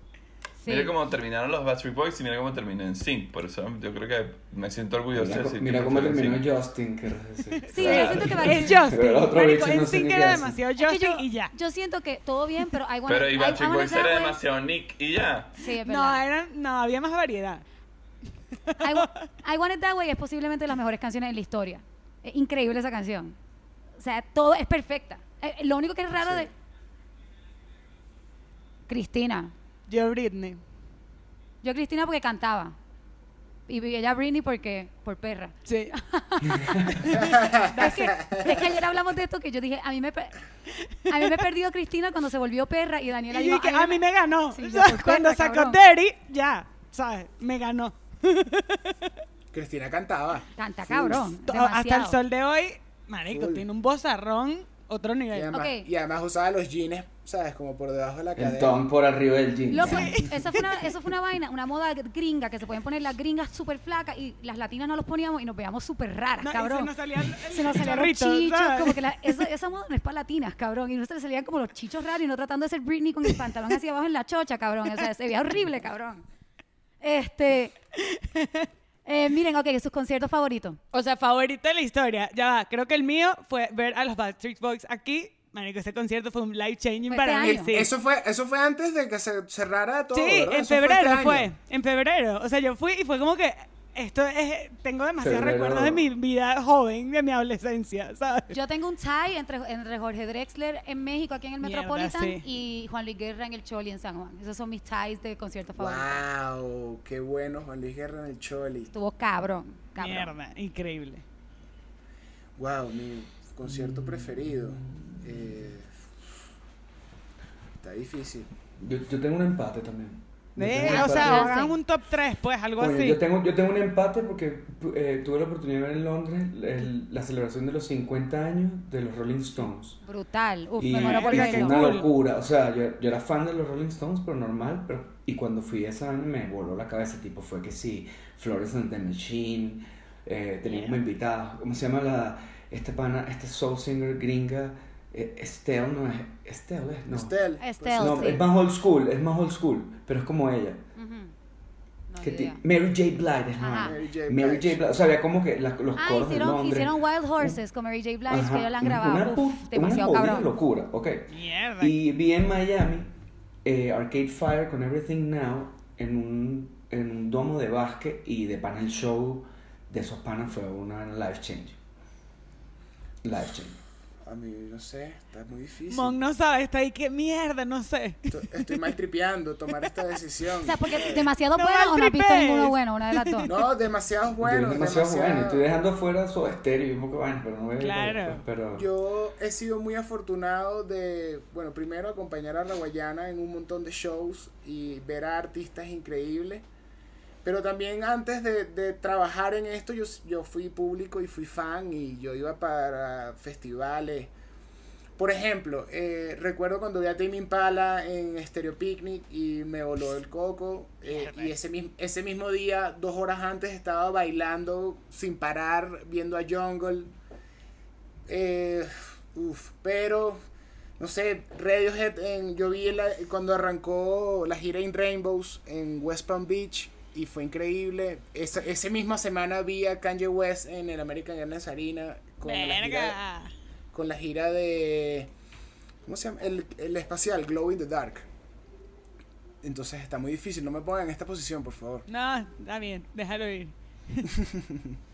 Sí. Mira cómo terminaron los Backstreet Boys y mira cómo terminó en Sync. Por eso yo creo que me siento orgulloso Mira, de mira cómo terminó. Justin, que. Sí, Claro. yo siento que Es Justin. Pero otro Marico, no en sync ni era demasiado Es que Justin yo, y ya. yo siento que todo bien, pero I wanna, Pero y Backstreet Boys era demasiado Nick y ya. Sí, es No, eran, no, había más variedad. I, Wa- I Want It That Way es posiblemente de las mejores canciones de la historia. Es increíble esa canción. O sea, todo es perfecta. Eh, lo único que es raro Sí. de... Cristina. Yo Britney. Yo Cristina porque cantaba. Y ella Britney porque... Por perra. Sí. Es que, es que ayer hablamos de esto que yo dije, a mí me, a mí me perdió Cristina cuando se volvió perra y Daniela Y dijo, que a mí me ganó. Sí, yo cuando sacó cabrón. Daddy, ya, ¿sabes? Me ganó. Cristina cantaba. Canta cabrón. Hasta el sol de hoy, marico, tiene un bozarrón, otro Y nivel. además, y además usaba los jeans, ¿sabes? Como por debajo de la El cadera. ton por arriba del jean. Loco, eso fue, una, eso fue una vaina, una moda gringa que se pueden poner las gringas súper flacas y las latinas no los poníamos y nos veíamos súper raras, No, y cabrón. se nos salían Se nos salían los chichos, ¿sabes? como que la- esa, esa moda no es para latinas, cabrón. Y no se le salían como los chichos raros y no tratando de ser Britney con el pantalón hacia abajo en la chocha, cabrón. O sea, se veía horrible, cabrón. Este. eh, miren, ok, sus conciertos favoritos. O sea, favorito de la historia. Ya va, creo que el mío fue ver a los Backstreet Boys aquí. Marico, ese concierto fue un life changing Fue para este mí. Sí, Eso fue, eso fue antes de que se cerrara todo. sí ¿verdad? en Eso fue febrero este fue. En febrero. O sea, yo fui y fue como que esto es. Tengo demasiados Febrero. recuerdos de mi vida joven, de mi adolescencia, ¿sabes? Yo tengo un tie entre, entre Jorge Drexler en México, aquí en el Mierda, Metropolitan, sí. y Juan Luis Guerra en el Choli en San Juan. Esos son mis ties de conciertos favoritos. Wow, qué bueno Juan Luis Guerra en el Choli. Estuvo cabrón, cabrón. Mierda, increíble. Wow, mi concierto preferido. Eh, está difícil. Yo, yo tengo un empate también. Un o sea, hagan un top 3, pues, algo Coño, así. yo, tengo, yo tengo un empate porque eh, tuve la oportunidad de ver en Londres el- la celebración de los 50 años de los Rolling Stones. Brutal. Uf, y, me muero por y fue verlo. una locura. O sea, yo, yo era fan de los Rolling Stones, pero normal. Pero, y cuando fui a esa vaina me voló la cabeza. Tipo, fue que sí, Florence and the Machine. Eh, tenía como invitados. ¿Cómo se llama la, esta pana, esta soul singer gringa? Eh, Estelle, no es. Estelle, es, no. Estelle. Estelle. No, sí. es más old school, es más old school, pero es como ella. No, que idea. Mary J. Blige es la Ajá. Mary J. Mary J. Blige. Blige, o sea, había como que las- los Ah, coros de hicieron, Londres. hicieron Wild Horses con Mary J. Blige, Ajá, que ellos la han una- grabado. Una, Uf, puf- demasiado una cabrón. locura, ok. Mierda. Y vi en Miami eh, Arcade Fire con Everything Now en un, en un domo de básquet y de panel show de esos panas fue una life change. Life change. A mí, no sé, está muy difícil. Mon no sabe, está ahí, qué mierda, no sé. Esto- Estoy mal tripeando tomar esta decisión. O sea, porque demasiado No bueno o no has visto ninguno bueno, una de las dos. No, demasiado bueno. Yo demasiado demasiado- bueno. Estoy dejando fuera su estéreo y un poco vaina, pero no voy a Claro. después, pero Yo he sido muy afortunado de, bueno, primero acompañar a la Guayana en un montón de shows y ver a artistas increíbles. Pero también antes de, de trabajar en esto, yo, yo fui público y fui fan y yo iba para festivales. Por ejemplo, eh, recuerdo cuando vi a Tame Impala en Stereo Picnic y me voló el coco. eh, y ese, ese mismo día, dos horas antes, estaba bailando sin parar, viendo a Jungle. Eh, uf, pero, no sé, Radiohead, en, yo vi la- cuando arrancó la gira In Rainbows en West Palm Beach y fue increíble. Esa, esa misma semana vi a Kanye West en el American Airlines Arena con la, gira, Verga. con la gira de... ¿Cómo se llama? El, el espacial, Glow in the Dark. Entonces está muy difícil, no me pongan en esta posición, por favor. No, está bien, déjalo ir.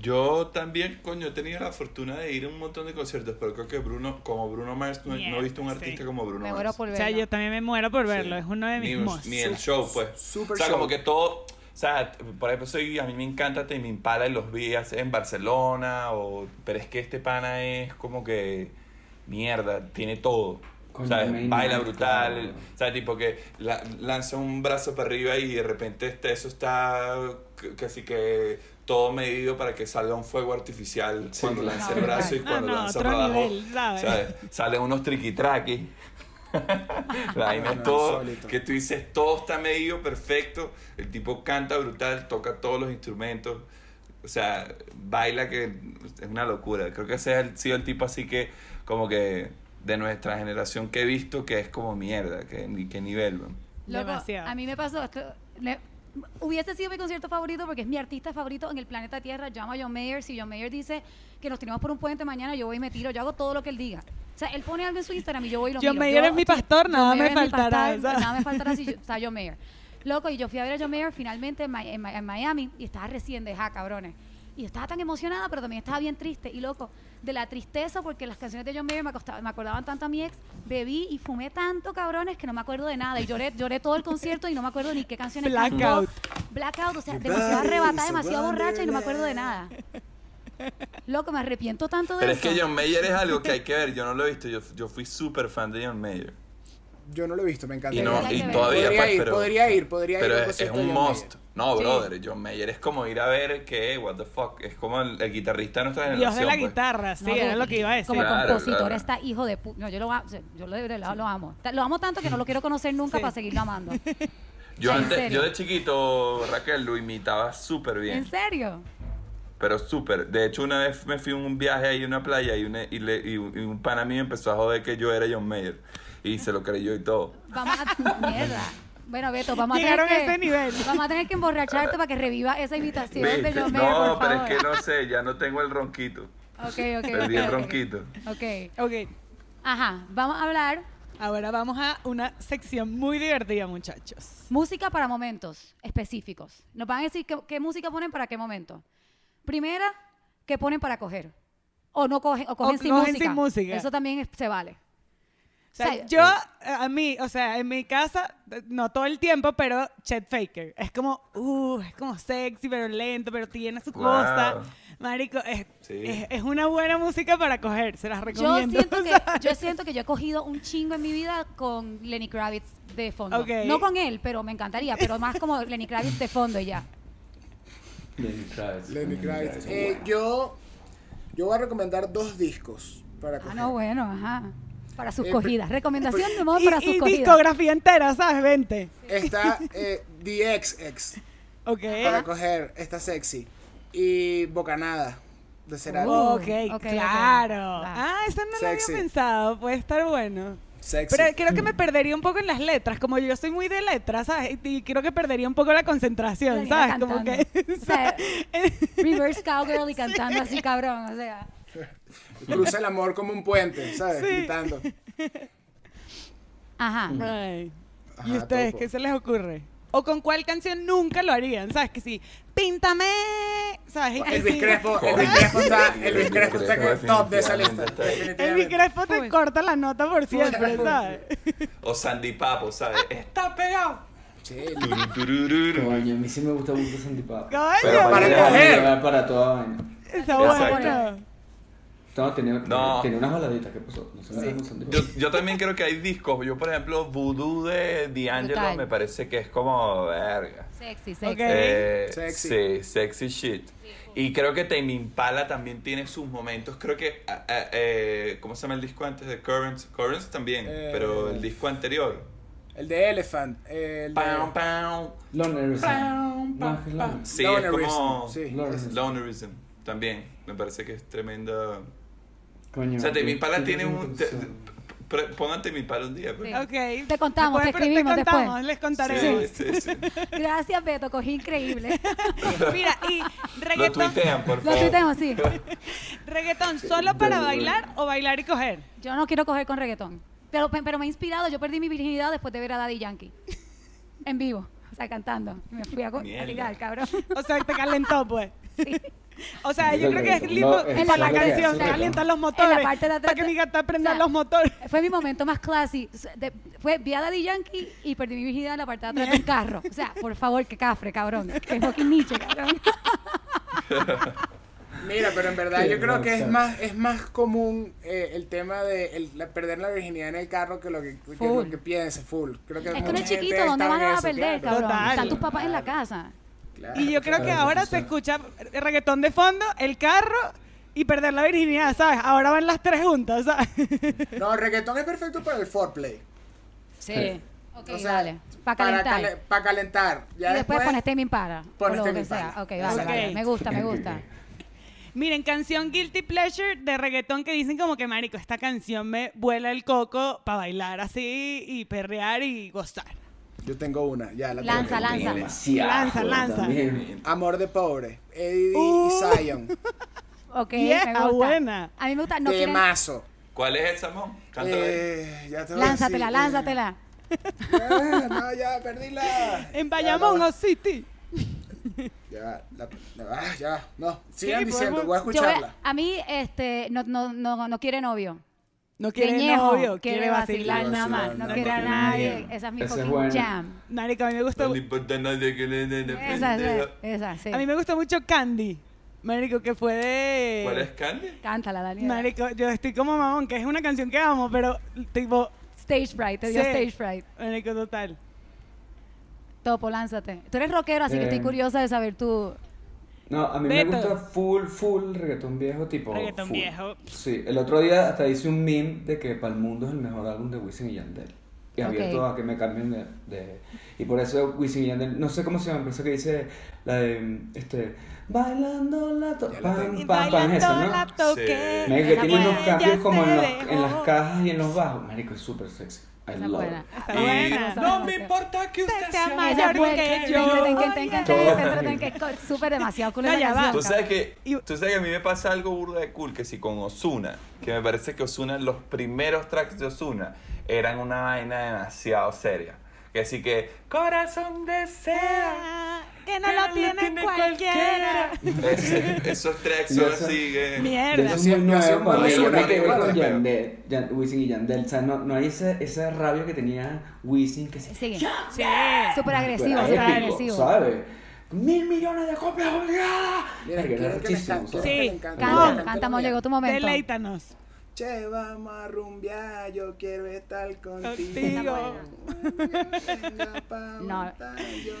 Yo también, coño, he tenido la fortuna de ir a un montón de conciertos, pero creo que Bruno, como Bruno Mars, no, no he visto un artista sí. como Bruno Me Mars. muero por O sea, verlo. yo también me muero por verlo, Sí. es uno de mis ni, ni el show, pues. Super o sea, show. como que todo. O sea, por ejemplo, soy, a mí me encanta Tame Impala y los vi hace- en Barcelona, o, pero es que este pana es como que mierda, tiene todo. ¿sabes? Main Baila brutal, claro. o sea, tipo que la- lanza un brazo para arriba y de repente este, eso está casi que todo medido para que salga un fuego artificial Sí, cuando lanza No, el brazo y brutal. cuando No, lanza para abajo. Salen unos triquitraquis. La vaina es todo, que tú dices, todo está medido perfecto, el tipo canta brutal, toca todos los instrumentos, o sea, baila que es una locura. Creo que ese es el, sido el tipo así que, como que, de nuestra generación que he visto que es como mierda, que, qué nivel. Loco, Demasiado. a mí me pasó esto. Hubiese sido mi concierto favorito porque es mi artista favorito en el planeta Tierra. Yo amo a John Mayer. Si John Mayer dice que nos tiramos por un puente mañana, yo voy y me tiro. Yo hago todo lo que él diga. O sea, él pone algo en su Instagram y yo voy y lo John miro. Mayer Yo- es mi pastor, John nada me Mayer faltará. Nada me faltará si yo- está John Mayer. Loco, y yo fui a ver a John Mayer finalmente en, Mi- en Mi- en Miami y estaba recién dejada, cabrones. Y yo estaba tan emocionada, pero también estaba bien triste. Y loco, de la tristeza, porque las canciones de John Mayer me, acostaba- me acordaban tanto a mi ex, bebí y fumé tanto, cabrones, que no me acuerdo de nada. Y lloré, lloré todo el concierto y no me acuerdo ni qué canciones Blackout. cantó. Blackout, o sea, demasiado arrebatada, demasiado borracha y no me acuerdo de nada. Loco, me arrepiento tanto de Pero es eso. que John Mayer es algo que hay que ver, yo no lo he visto, yo, yo fui súper fan de John Mayer. Yo no lo he visto, me encanta. Y, no, y todavía podría pues, ir, pero, podría ir, podría ir. pero es, es un John must. Mayer. No, Sí. brother, John Mayer es como ir a ver que, what the fuck, es como el, el guitarrista de nuestra Dios generación. de la pues. guitarra, sí, No, era lo que iba a decir. Como Claro, compositor claro. está hijo de pu- No, yo lo, yo lo, verdad lo amo. Lo amo tanto que no lo quiero conocer nunca Sí. para seguirlo amando. Yo, ¿En antes, yo de chiquito, Raquel, lo imitaba súper bien. ¿En serio? Pero súper. De hecho, una vez me fui a un viaje ahí a una playa y, una- y, le- y un y un pana mío empezó a joder que yo era John Mayer. Y se lo creyó y todo. Vamos a... Mierda. Bueno, Beto, vamos a Llegaron tener a ese nivel. Vamos a tener que emborracharte para que reviva esa imitación de ¿Viste? John Mayer, No, por pero favor. es que no sé, ya no tengo el ronquito. Ok, ok, Perdí ok, el ronquito. Ok. Ok, Ajá, vamos a hablar ahora vamos a una sección muy divertida, muchachos. música para momentos específicos. Nos van a decir qué, qué música ponen para qué momento. Primera, qué ponen para coger. O no cogen, o cogen, O sin, cogen música. sin música. Eso también es- se vale. O sea, O sea, yo, a mí, o sea, en mi casa, no todo el tiempo, pero Chet Faker. Es como, uh, es como sexy, pero lento, pero tiene su Wow. cosa. Marico, es, Sí. es, es una buena música para coger, se las Yo recomiendo. siento, que, yo siento que yo he cogido un chingo en mi vida con Lenny Kravitz de fondo. No con él, pero me encantaría, pero más como Lenny Kravitz de fondo y ya. Lenny Kravitz. Lenny Kravitz. Eh, yo, yo voy a recomendar dos discos para Ah, coger. no, bueno, ajá. Para sus Eh, cogidas. Recomendación de modo y, para y sus cogidas. discografía entera, ¿sabes? Vente. Está eh, The XX Ok. para coger, está sexy. Y Bocanada de Cerati. Uh. ok, ok, claro. Ah, eso no lo Sexy. había pensado. Puede estar bueno. Sexy. Pero creo que me perdería un poco en las letras. Como yo soy muy de letras, ¿sabes? Y creo que perdería un poco la concentración, ¿sabes? Como que. O sea, Reverse cowgirl y cantando así cabrón, o sea. Cruza el amor como un puente, ¿sabes? Sí. Gritando. Ajá. Ay. ¿Y ustedes topo. qué se les ocurre? ¿O con cuál canción nunca lo harían? ¿Sabes? Que sí, píntame, ¿sabes? Crespo, Con- Elvis Crespo está, Sí, Elvis Crespo está Crespo que top de esa lista. definitivamente. Crespo te corta la nota por siempre. ¿sabes? O Sandy Papo, ¿sabes? Está pegado. Sí. Coño, a mí sí me gusta mucho Sandy Papo. Pero para Para coger. Para toda vaina. está bueno. No, No. tiene unas baladitas. ¿Qué pasó? No sé Yo, también creo que hay discos. Yo, por ejemplo, Voodoo de D'Angelo me parece que es como verga. Sexy, sexy. Eh, Sexy. Sí, sexy shit. Y creo que Tame Impala también tiene sus momentos. Creo que, ah, ah, eh, ¿cómo se llama el disco antes de Currents? Currents también, Eh, pero el disco anterior. El de Elephant. El de... Pam, pam, Lonerism. que pam. Loner- Sí, es como sí. Lonerism. Lonerism también. Me parece que es tremenda. Coño. O sea, ¿qué- tiene un. te- canción? te- Pongan Tame Impala un día. pues. Sí. Ok. Te contamos, Después, te pero escribimos te después. contamos, les contaremos. Sí, sí, sí. Gracias, Beto, cogí increíble. Mira, y Lo reggaetón, tuitean, por Lo favor. tuitemos, sí. reggaetón solo para bailar o bailar y coger. Yo no quiero coger con reggaetón. Pero, pero me ha inspirado. Yo perdí mi virginidad después de ver a Daddy Yankee. En vivo. O sea, cantando. Y me fui a, a ligar, cabrón. O sea, te calentó, pues. Sí. O sea, yo creo que es lindo es para la canción, ¿no? calientan los motores. En la parte de atrás- Para que mi gata prenda o sea, los motores. Fue mi momento más classy. De- fue, vi a Daddy Yankee y perdí mi virginidad en la parte de atrás de un carro. O sea, por favor, que cafre, cabrón. Que fucking Nietzsche, cabrón. Mira, pero en verdad Qué yo creo que es más, es más común eh, el tema de el- la- perder la virginidad en el carro que lo que, que, Full. lo que piensa, full. Creo que Es que uno es chiquito, ¿dónde van a perder, claro. cabrón? Total. Están tus papás en la casa. Claro, Y yo creo que ahora sí, se sí. escucha reggaetón de fondo, el carro y perder la virginidad, ¿sabes? Ahora van las tres juntas, ¿sabes? No, el reggaetón es perfecto para el foreplay. Sí. Ok, O sea, dale. Para calentar. cale- para calentar. Ya y después, después, pones Tame Impala. O pones lo que sea. Impala. Ok, vale, Ok. vale. Me gusta, me gusta. Miren, canción Guilty Pleasure de reggaetón que dicen como que, marico, esta canción me vuela el coco para bailar así y perrear y gozar. Yo tengo una, ya la Lanza, tengo. lanza. Demasiado. Lanza, lanza. también. Amor de pobre. Eddie Uh. y Zion. Ok, Yeah, me gusta. buena. A mí me gusta. No quieren- Temazo. ¿Cuál es? Cántala ahí. Eh, ya te voy a Lánzatela, decir, eh, lánzatela. ah, no, ya perdí la. En ya, Bayamón no, o City. Ya, la, la- ah, ya. No, sigan Sí, diciendo, podemos- voy a voy escucharla. a, a mí, este, no, no, no, no quiere novio. No quiere Ñejo, novio, quiere quiere vacilar vacilar. nada más. vacilar, No no quiere a nadie. Esa es mi fucking jam. Marico, a mí me gusta, No le importa a nadie que le den de Esa, esa, esa, sí. a mí me gusta mucho Candy. Marico, que fue de... ¿Cuál es Candy? Cántala, Daniel. Marico, yo estoy como mamón, que es una canción que amo, pero tipo, Stage fright, te dio Sí. stage fright. marico, total. Topo, lánzate. Tú eres rockero, así que estoy Eh. curiosa de saber tú. No, a mí Beto. me gusta full, full reggaetón viejo, tipo. Reggaetón full. viejo. Sí, el otro día hasta hice un meme de que para el mundo es el mejor álbum de Wisin y Yandel. Y abierto a que me cambien de, de- Y por eso Wisin y Yandel, no sé cómo se llama, pero eso que dice la de. Este. Bailando la to Ya la pam, tengo. Y pam, pam, bailando esa, ¿no? la toqué. Marico, que Esa tiene unos cambios como en, los- en las cajas y en los bajos. Marico, es súper sexy. Esa buena. Y buena. no me importa que usted Sea sea mayor Esa que yo. Que es súper demasiado cool No, esa ya va. Tú sabes que, tú sabes que a mí me pasa algo burda de cool, que si con Osuna, que me parece que Osuna, los primeros tracks de Osuna eran una vaina demasiado seria. Que sí que, corazón desea. Que no lo tiene cualquiera. Ese- esos tracks son así que... Mierda. Eso es con Yandel, Yan- Wisin y Yandel. O sea, no, no hay ese, esa rabia que tenía Wisin que se... Sí. Súper agresivo, súper agresivo. ¿sabes? Mil millones de copias obligadas. Mira, que quiero que Sí. Canta, llegó tu momento. Deleítanos. Che, vamos a rumbear, yo quiero estar contigo. No.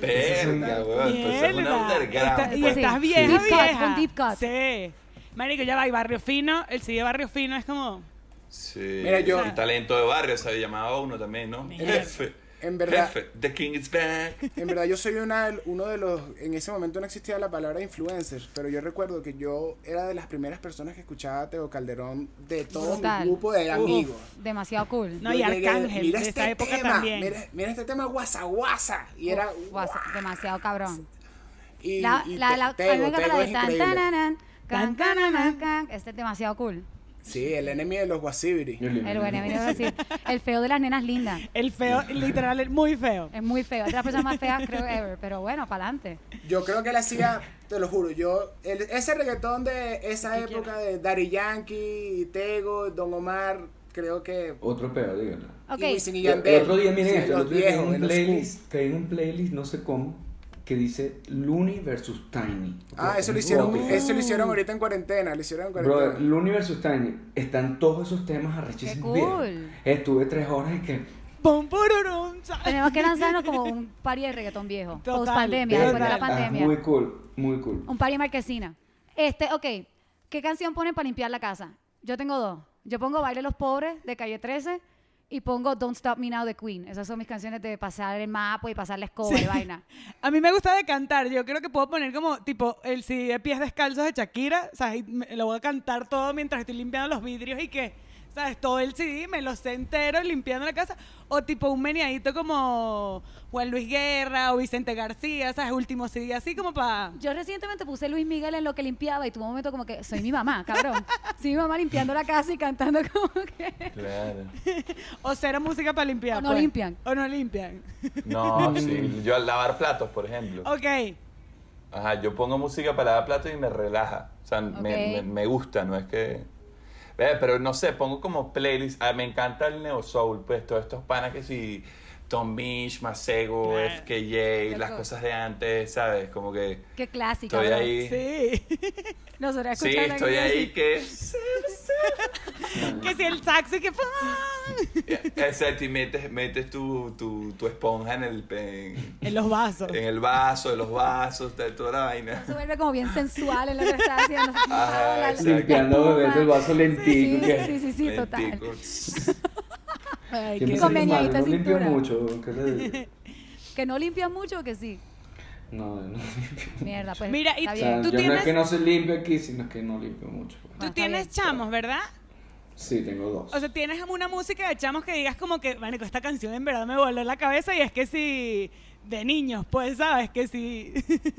Verga, weón. Pues es una Mierda. underground. Y pues. estás Sí. vieja, Deep un deep cut. Sí. Marico, ya va. Y Barrio Fino, el CD de Barrio Fino es como... Sí. Mira, yo- Y talento de barrio, se llamaba uno también, ¿no? Mierda. Jefe. En verdad- Jefe. The King is back. En verdad yo soy una, uno de los, en ese momento no existía la palabra influencer, pero yo recuerdo que yo era de las primeras personas que escuchaba a Teo Calderón de todo mi grupo de amigos. Demasiado cool. No, Yo y llegué, Arcángel, mira de este época tema, también. Mira, mira este tema guasa guasa. Y era guasa, demasiado cabrón. y, La, y la, Te- la. Este cool. Sí, el enemy de los le- El el feo de las nenas lindas. El feo, literal, el muy feo. Es muy feo. Es de las personas más feas, creo, ever. Pero bueno, para adelante. Yo creo que él hacía, te lo juro, yo, el- ese reggaetón de esa ¿Qué época de Daddy Yankee, Tego, Don Omar, creo que... Otro pedo, díganlo. Ok. y El otro día, miren Sí, esto, el los otro día caí en viejos, un en playlist, en un playlist, no sé cómo, que dice Looney versus Tiny. Ah, eso lo hicieron, eso lo hicieron ahorita en cuarentena, lo hicieron en cuarentena. Brother, Looney versus Tiny, están todos esos temas arrechísimos cool. Estuve tres horas y que... Tenemos que lanzarnos como un party de reggaetón viejo. Total, Post pandemia, después de la. Ah, pandemia. muy cool, muy cool. Un party de marquesina. Este, ok. ¿Qué canción ponen para limpiar la casa? Yo tengo dos. Yo pongo Baile los Pobres de Calle 13 y pongo Don't Stop Me Now de Queen. Esas son mis canciones de pasar el mapa y pasar la escoba y vaina. A mí me gusta de cantar. Yo creo que puedo poner como, tipo, el CD de pies descalzos de Shakira. O sea, lo voy a cantar todo mientras estoy limpiando los vidrios y que, ¿sabes? Todo el CD me lo sé entero limpiando la casa. O tipo un meneadito como Juan Luis Guerra o Vicente García, ¿sabes? Último CD así como para... Yo recientemente puse Luis Miguel en lo que limpiaba y tuve un momento como que soy mi mamá, cabrón. Soy mi mamá limpiando la casa y cantando como que... Claro. O cero música para limpiar. O no pues. limpian. O no limpian. No, sí. Yo al lavar platos, por ejemplo. Ok. Ajá, yo pongo música para lavar platos y me relaja. O sea, me, me, me gusta, no es que... Pero no sé, pongo como playlist. Ah, me encanta el neo soul, pues todos estos panas que si Tom Misch, Masego, Claro. FKJ, las Loco. cosas de antes, ¿sabes? Como que Qué clásica, estoy bro. ahí. Sí, Sí. Nosotros escuchando estoy ahí así. que... que si el saxo que... Exacto, y metes, metes tu, tu, tu esponja en el, en, En los vasos. en el vaso, en los vasos, toda la vaina. Se vuelve como bien sensual en lo que está haciendo. Ajá, La- la-. Limpiando del vaso lentico. Sí, que- sí, sí, sí, total. Ay, Siempre qué- mal, no limpio mucho. ¿qué le digo? Que no limpias mucho o que sí. No, no. Mierda, pues. Mira, y está tú- bien. yo no es que no se limpie aquí, sino que no limpio mucho. Tú Ah, tienes chamos, ¿verdad? Sí, tengo dos. O sea, tienes una música de chamos que digas como que, bueno, esta canción en verdad me voló la cabeza y es que sí, de niños, pues, ¿sabes? Que sí.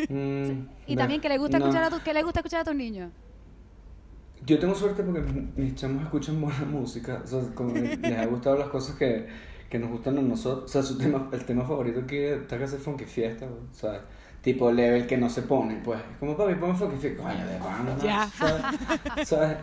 Mm, Y no, también que le gusta no. escuchar a tu, que le gusta escuchar a tus niños. Yo tengo suerte porque mis chamos escuchan buena música. O sea, como les ha gustado las cosas que, que nos gustan a nosotros. O sea, su tema, el tema favorito aquí está que hace funky fiesta, güey, O sea, tipo level que no se pone, pues. Es como, papi, ponme funky fiesta. Coño, de pana, Ya. ¿sabes? ¿Sabes?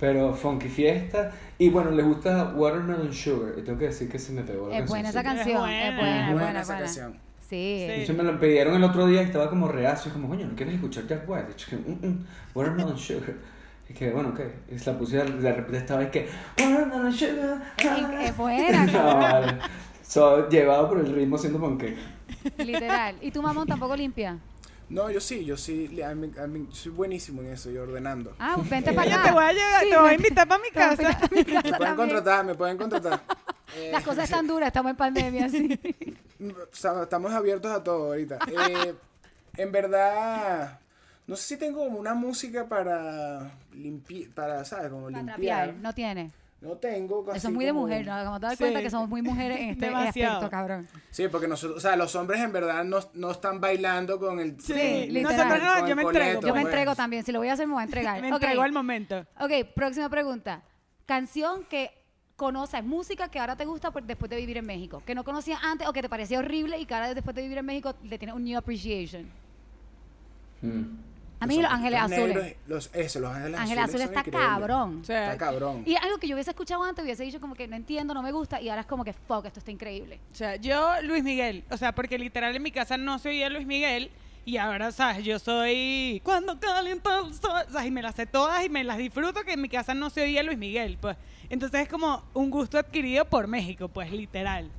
Pero funky fiesta. Y bueno, les gusta Watermelon Sugar. Y tengo que decir que se me pegó la Es buena esa canción. Es Es buena. buena, es Buena buena, es esa canción. Sí. Sí. De hecho, me lo pidieron el otro día y estaba como reacio. Como, coño, ¿no quieres escuchar Jack White? Hecho, que, mm, mm, Watermelon Sugar. Y que, bueno, ok. Y la puse, de repente estaba ahí que. Es, es buena, No, vale. So, llevado por el ritmo haciendo pancake. Literal. ¿Y tu mamón tampoco limpia? No, yo sí, yo sí, le- a mí- a mí- soy buenísimo en eso, yo ordenando. Ah, vente para Oye, acá. te voy a llevar, Sí, te voy a invitar para mi casa. Me pueden contratar, me pueden contratar. Eh, Las cosas están duras, estamos en pandemia, sí. o sea, estamos abiertos a todo ahorita. Eh, en verdad, no sé si tengo como una música para limpiar, para, ¿sabes? Como Para limpiar. trapear, no tiene. No tengo casi Eso es muy de como- mujer, nos acabamos de dar Sí. cuenta que somos muy mujeres en este aspecto, cabrón. Sí, porque nosotros, o sea, los hombres en verdad no, no están bailando con el... Sí, literal. nosotros no, con yo me coleto, entrego. Yo me pues. entrego también, si lo voy a hacer me voy a entregar. Me entrego al momento. Ok, próxima pregunta. Canción que conoces, música que ahora te gusta por- después de vivir en México, que no conocías antes o que te parecía horrible y que ahora después de vivir en México le tienes un new appreciation. Mm. A mí Los Ángeles Negros, Azules. Los, eso, los Ángeles, Ángeles Azules está cabrón. Está cabrón. Y algo que yo hubiese escuchado antes hubiese dicho como que no entiendo, no me gusta y ahora es como que fuck, esto está increíble. O sea, yo Luis Miguel, o sea, porque literal en mi casa no se oía Luis Miguel y ahora, ¿sabes? Yo soy cuando calienta el sol, ¿sabes? Y me las sé todas y me las disfruto que en mi casa no se oía Luis Miguel, pues. Entonces es como un gusto adquirido por México, pues, literal.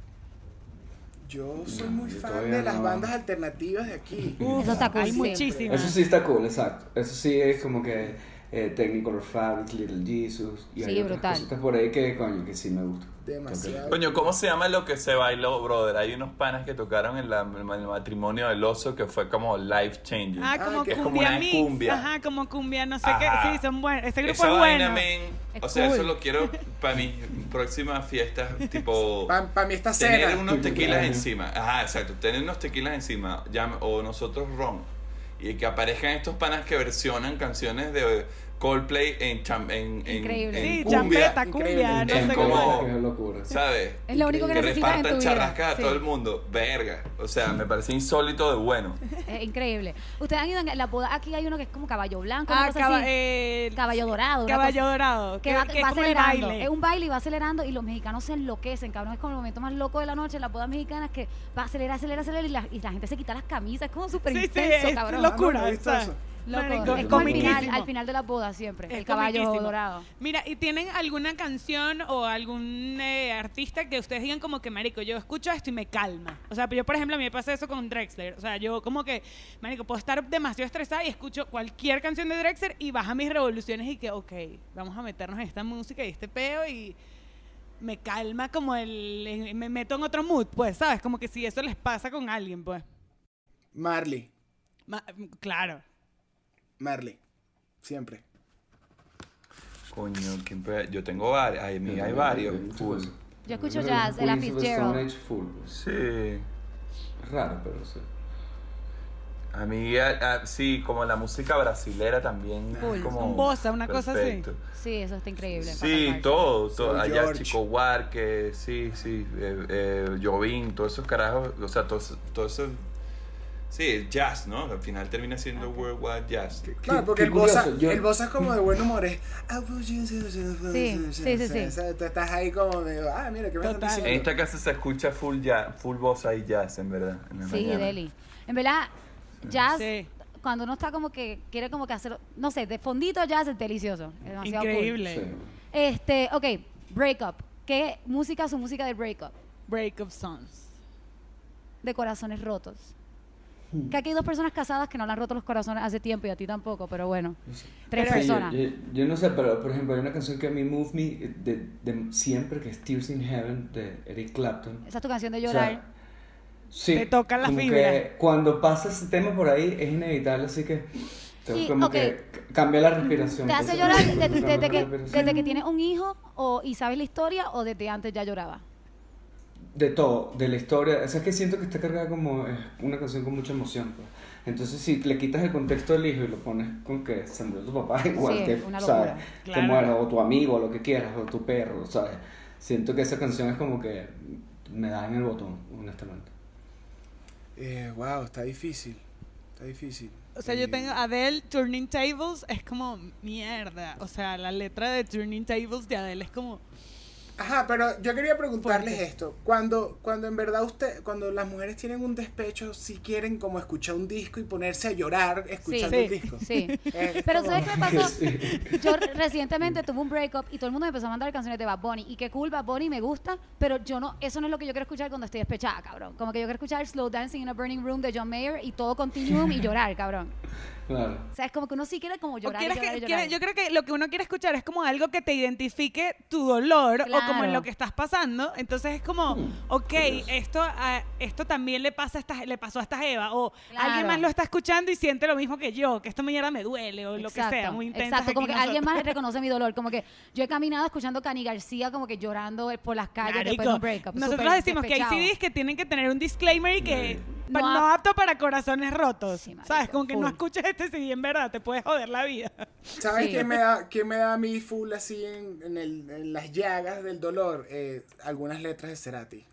Yo soy muy yo fan de las no. bandas alternativas de aquí. Eso está cool, Hay muchísimas. Eso sí está cool, exacto. Eso sí es como que eh, Technicolor Fabrics, Little Jesus. Y hay Sí, otras brutal. cositas por ahí que, coño, que sí me gustan. Demasiado. Coño, ¿cómo se llama lo que se bailó, brother? Hay unos panas que tocaron en, la- en el matrimonio del oso que fue como life changing. Ah, Ah, como que es como cumbia una mix. cumbia. Ajá, como cumbia, no sé Ajá. qué. Sí, son buenos. Ese grupo Esa es vaina, bueno. men, Es o sea, eso cool. lo quiero para mis próximas fiestas, tipo... Para mí esta tener cena. unos tequilas encima. Ajá, exacto. Tener unos tequilas encima. ya- o nosotros ron. Y que aparezcan estos panas que versionan canciones de Coldplay en, cham- en, en, Increíble. en Sí, cumbia, champeta, increíble. cumbia, no Es sé como- cómo. ¿sabes? Es lo único que Que necesitas en tu vida. charrascas a Sí. todo el mundo. Verga. O sea, me parece insólito de bueno. Es increíble. Ustedes han ido en la boda, aquí hay uno que es como caballo blanco, Ah, cosa caba- así. eh, Caballo dorado. Caballo cosa- dorado. que va, que es va acelerando. baile. Es un baile y va acelerando y los mexicanos se enloquecen, cabrón. Es como el momento más loco de la noche, las bodas mexicanas, que va a acelerar, acelerar, acelerar y la, y la gente se quita las camisas. Es como súper Sí, sí, es cabrón. locura. Ah, no, no Loco. marico, es como al final, comiquísimo. al final de las bodas siempre. Es el caballo comiquísimo. dorado. Mira, ¿y tienen alguna canción o algún eh, artista que ustedes digan como que, marico, yo escucho esto y me calma? O sea, yo, por ejemplo, a mí me pasa eso con Drexler. O sea, yo como que, marico, puedo estar demasiado estresada y escucho cualquier canción de Drexler y baja mis revoluciones y que, ok, vamos a meternos en esta música y este peo y me calma como el... eh, me meto en otro mood, pues, ¿sabes? Como que si eso les pasa con alguien, pues. Marley. Ma- claro. Marley. Siempre. Coño, ¿quién puede- yo tengo varios. Ay, mí hay varios. Full. Yo escucho jazz, of the Fitzgerald. Full. pues. Sí. Es raro, pero sí. A mí, a- a- sí, como la música brasilera también. Full. Como Un bossa, una cosa así. Sí, eso está increíble. Sí, todo, todo. Allá George. Chico Huarque, sí, sí, eh, eh, Jovín, todos esos carajos, o sea, todo, eso- todo eso, sí, jazz, ¿no? Al final termina siendo worldwide jazz. Claro, porque el bossa, yo- el bossa es como de buen humor. Es, sí, Sí, sí, sí, sí. Tú estás ahí como de, ah, mira, ¿qué me están. En diciendo? esta casa se escucha full jazz, full bossa y jazz, en verdad. en Sí, mañana. Deli. En verdad, jazz, Sí. cuando uno está como que quiere como que hacer, no sé, de fondito jazz es delicioso. Es demasiado cool. Increíble. Sí. Este, ok, breakup. ¿Qué música es su música de breakup? Breakup songs. De corazones rotos. Que aquí hay dos personas casadas que no le han roto los corazones hace tiempo y a ti tampoco, pero bueno. Tres Sí, personas. Yo, yo- yo no sé, pero por ejemplo, hay una canción que a mí move me de, de siempre, que es Tears in Heaven de Eric Clapton. Esa es tu canción de O sea, llorar. sí, Te toca la como fibra. que cuando pasa ese tema por ahí es inevitable, así que tengo Y, como ok. que cambia la respiración. ¿Te hace Entonces, llorar desde, desde la que, desde que tienes un hijo o, y sabes la historia o desde antes ya lloraba? De todo, de la historia. O sea, es que siento que está cargada como es una canción con mucha emoción. pues. Entonces, si le quitas el contexto del hijo y lo pones con que se murió tu papá, igual Sí, que, ¿sabes? Que muera, o tu amigo, o lo que quieras, o tu perro, ¿sabes? Siento que esa canción es como que me da en el botón, honestamente. Eh, wow, está difícil. Está difícil. O sea, yo Eh, tengo Adele, Turning Tables, es como mierda. O sea, la letra de Turning Tables de Adele es como. Ajá, pero yo quería preguntarles Fuerte. esto. Cuando, cuando en verdad usted, cuando las mujeres tienen un despecho, si quieren como escuchar un disco y ponerse a llorar escuchando Sí. el disco. Sí. Eh, Pero como- ¿sabes qué me pasó? Sí. Yo re- recientemente tuve un breakup y todo el mundo me empezó a mandar canciones de Bad Bunny. Y qué cool, Bad Bunny me gusta, pero yo no, eso no es lo que yo quiero escuchar cuando estoy despechada, cabrón. Como que yo quiero escuchar Slow Dancing in a Burning Room de John Mayer y todo Continuum y llorar, cabrón. Claro. O sea, es como que uno sí quiere como o llorar. y llorar que- y llorar. quiere- yo creo que lo que uno quiere escuchar es como algo que te identifique tu dolor o como en Claro. lo que estás pasando. Entonces es como, Hmm, ok, esto, a- esto también le, pasa a esta, le pasó a esta Eva. O alguien Claro. más lo está escuchando y siente lo mismo que yo, que esto mierda me duele o lo que sea. Exacto, Muy intenso. Exacto, como que alguien más reconoce mi dolor. Como que yo he caminado escuchando Cani García como que llorando por las calles después de un breakup. Nosotros decimos que hay despechado. CDs que tienen que tener un disclaimer y que No apto para corazones rotos. Sí, marico, ¿Sabes? Como que no escuches este CD en verdad, te puedes joder la vida. ¿Sabes Sí. quién, me da, quién me da a mí full así en, en, el- en las llagas del dolor? Eh, algunas letras de Cerati.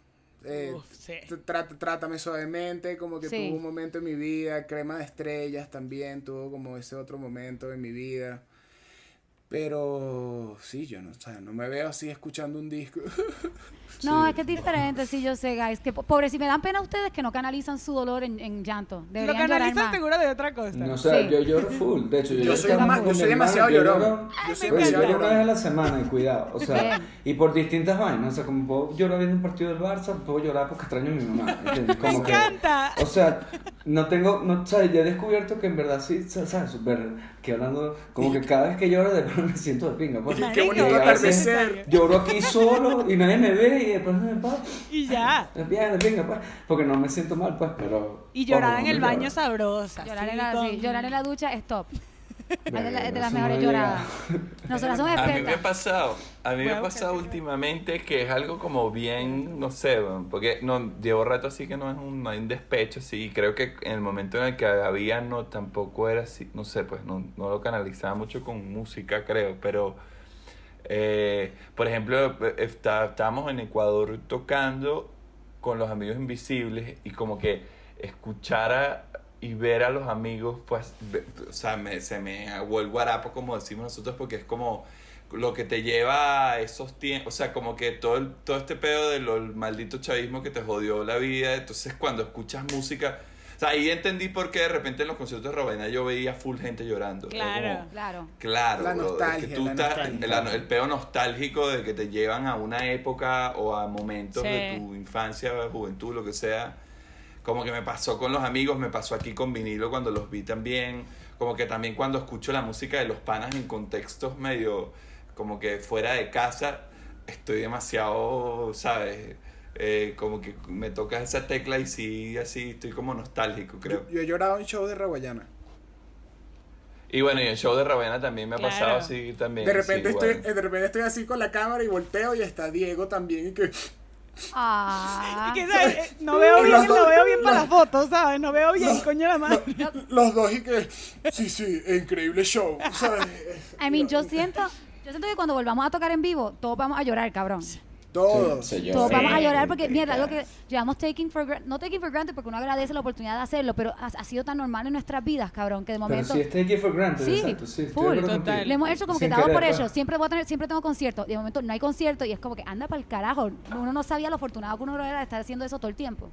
Eh, Uf, sí. t- trata- trátame suavemente, como que Sí. tuvo un momento en mi vida. Crema de estrellas también tuvo como ese otro momento en mi vida. Pero sí, yo no, o sea, no me veo así escuchando un disco. No, Sí. es que es diferente, sí, yo sé, guys. Que po- pobres, si me dan pena a ustedes que no canalizan su dolor en, en llanto. Lo Deberían llorar canalizas más. seguro de otra cosa. No sé, Sí. yo lloro full. De hecho, yo, Yo lloro soy más- yo soy demasiado llorón. Yo soy demasiado una vez a la semana, y cuidado. O sea, Bien. y por distintas vainas. O sea, como puedo llorar viendo un partido del Barça, puedo llorar porque extraño a mi mamá. Me que- encanta. o sea, no tengo, no, o sea, ya he descubierto que en verdad sí, sa- sabes, súper, que hablando, como que cada vez que lloro de pronto me siento de pinga. Pues, Qué bonito Y a veces atardecer. Lloro aquí solo y nadie me ve y después me pasa. Y ya. Bien, de pinga, pues, porque no me siento mal, pues, pero... Y llorar en el lloro. baño sabrosa. Llorar, sí, en la, con- sí, llorar en la ducha es top. Es de, la- las mejores lloradas. Nosotras somos A mí me ha expertas. pasado, a mí me ha pasado últimamente que es algo como bien, no sé, porque no llevo rato así que no es un, no hay un despecho, sí, y creo que en el momento en el que había no tampoco era así, no sé, pues no, no lo canalizaba mucho con música, creo, pero eh, por ejemplo, está- estábamos en Ecuador tocando con los amigos invisibles y como que escuchar a- y ver a los amigos, pues, ve- o sea, me, se me aguó el guarapo, como decimos nosotros, porque es como lo que te lleva a esos tiempos, o sea, como que todo, el- todo este pedo del el maldito chavismo que te jodió la vida, entonces cuando escuchas música, o sea, ahí entendí por qué de repente en los conciertos de Robena yo veía full gente llorando. Claro. como- Claro. Claro, La es nostalgia, que tú la estás, nostalgia. el, el peo nostálgico de que te llevan a una época o a momentos Sí. de tu infancia, juventud, lo que sea. Como que me pasó con los amigos, me pasó aquí con vinilo cuando los vi también. Como que también cuando escucho la música de los panas en contextos medio como que fuera de casa, estoy demasiado, ¿sabes? Eh, como que me toca esa tecla y sí, así estoy como nostálgico, creo. Yo, yo he llorado en show de Raguayana. Y bueno, y el show de Ravena también me ha Claro. pasado así también. De repente, sí, estoy, bueno. eh, de repente estoy así con la cámara y volteo y está Diego también. Y que, Ah. Y que, ¿sabes? No veo bien, Los dos- no veo bien para la foto, ¿sabes? No veo bien, coño la madre. los dos y que, sí, sí, increíble show. ¿sabes? I mean, yo siento, yo siento que cuando volvamos a tocar en vivo, todos vamos a llorar, cabrón. Todos. Llora. Todos vamos a Sí. llorar porque, mierda, algo que llevamos taking for granted, no taking for granted porque uno agradece la oportunidad de hacerlo, pero ha, ha sido tan normal en nuestras vidas, cabrón, que de Pero momento... sí, take it for granted, Sí, exacto. Sí, full, total. Le hemos hecho como que dado por hecho. pues. Siempre voy a tener, siempre tengo concierto. Y de momento no hay concierto y es como que anda para el carajo. Uno no sabía lo afortunado que uno era de estar haciendo eso todo el tiempo.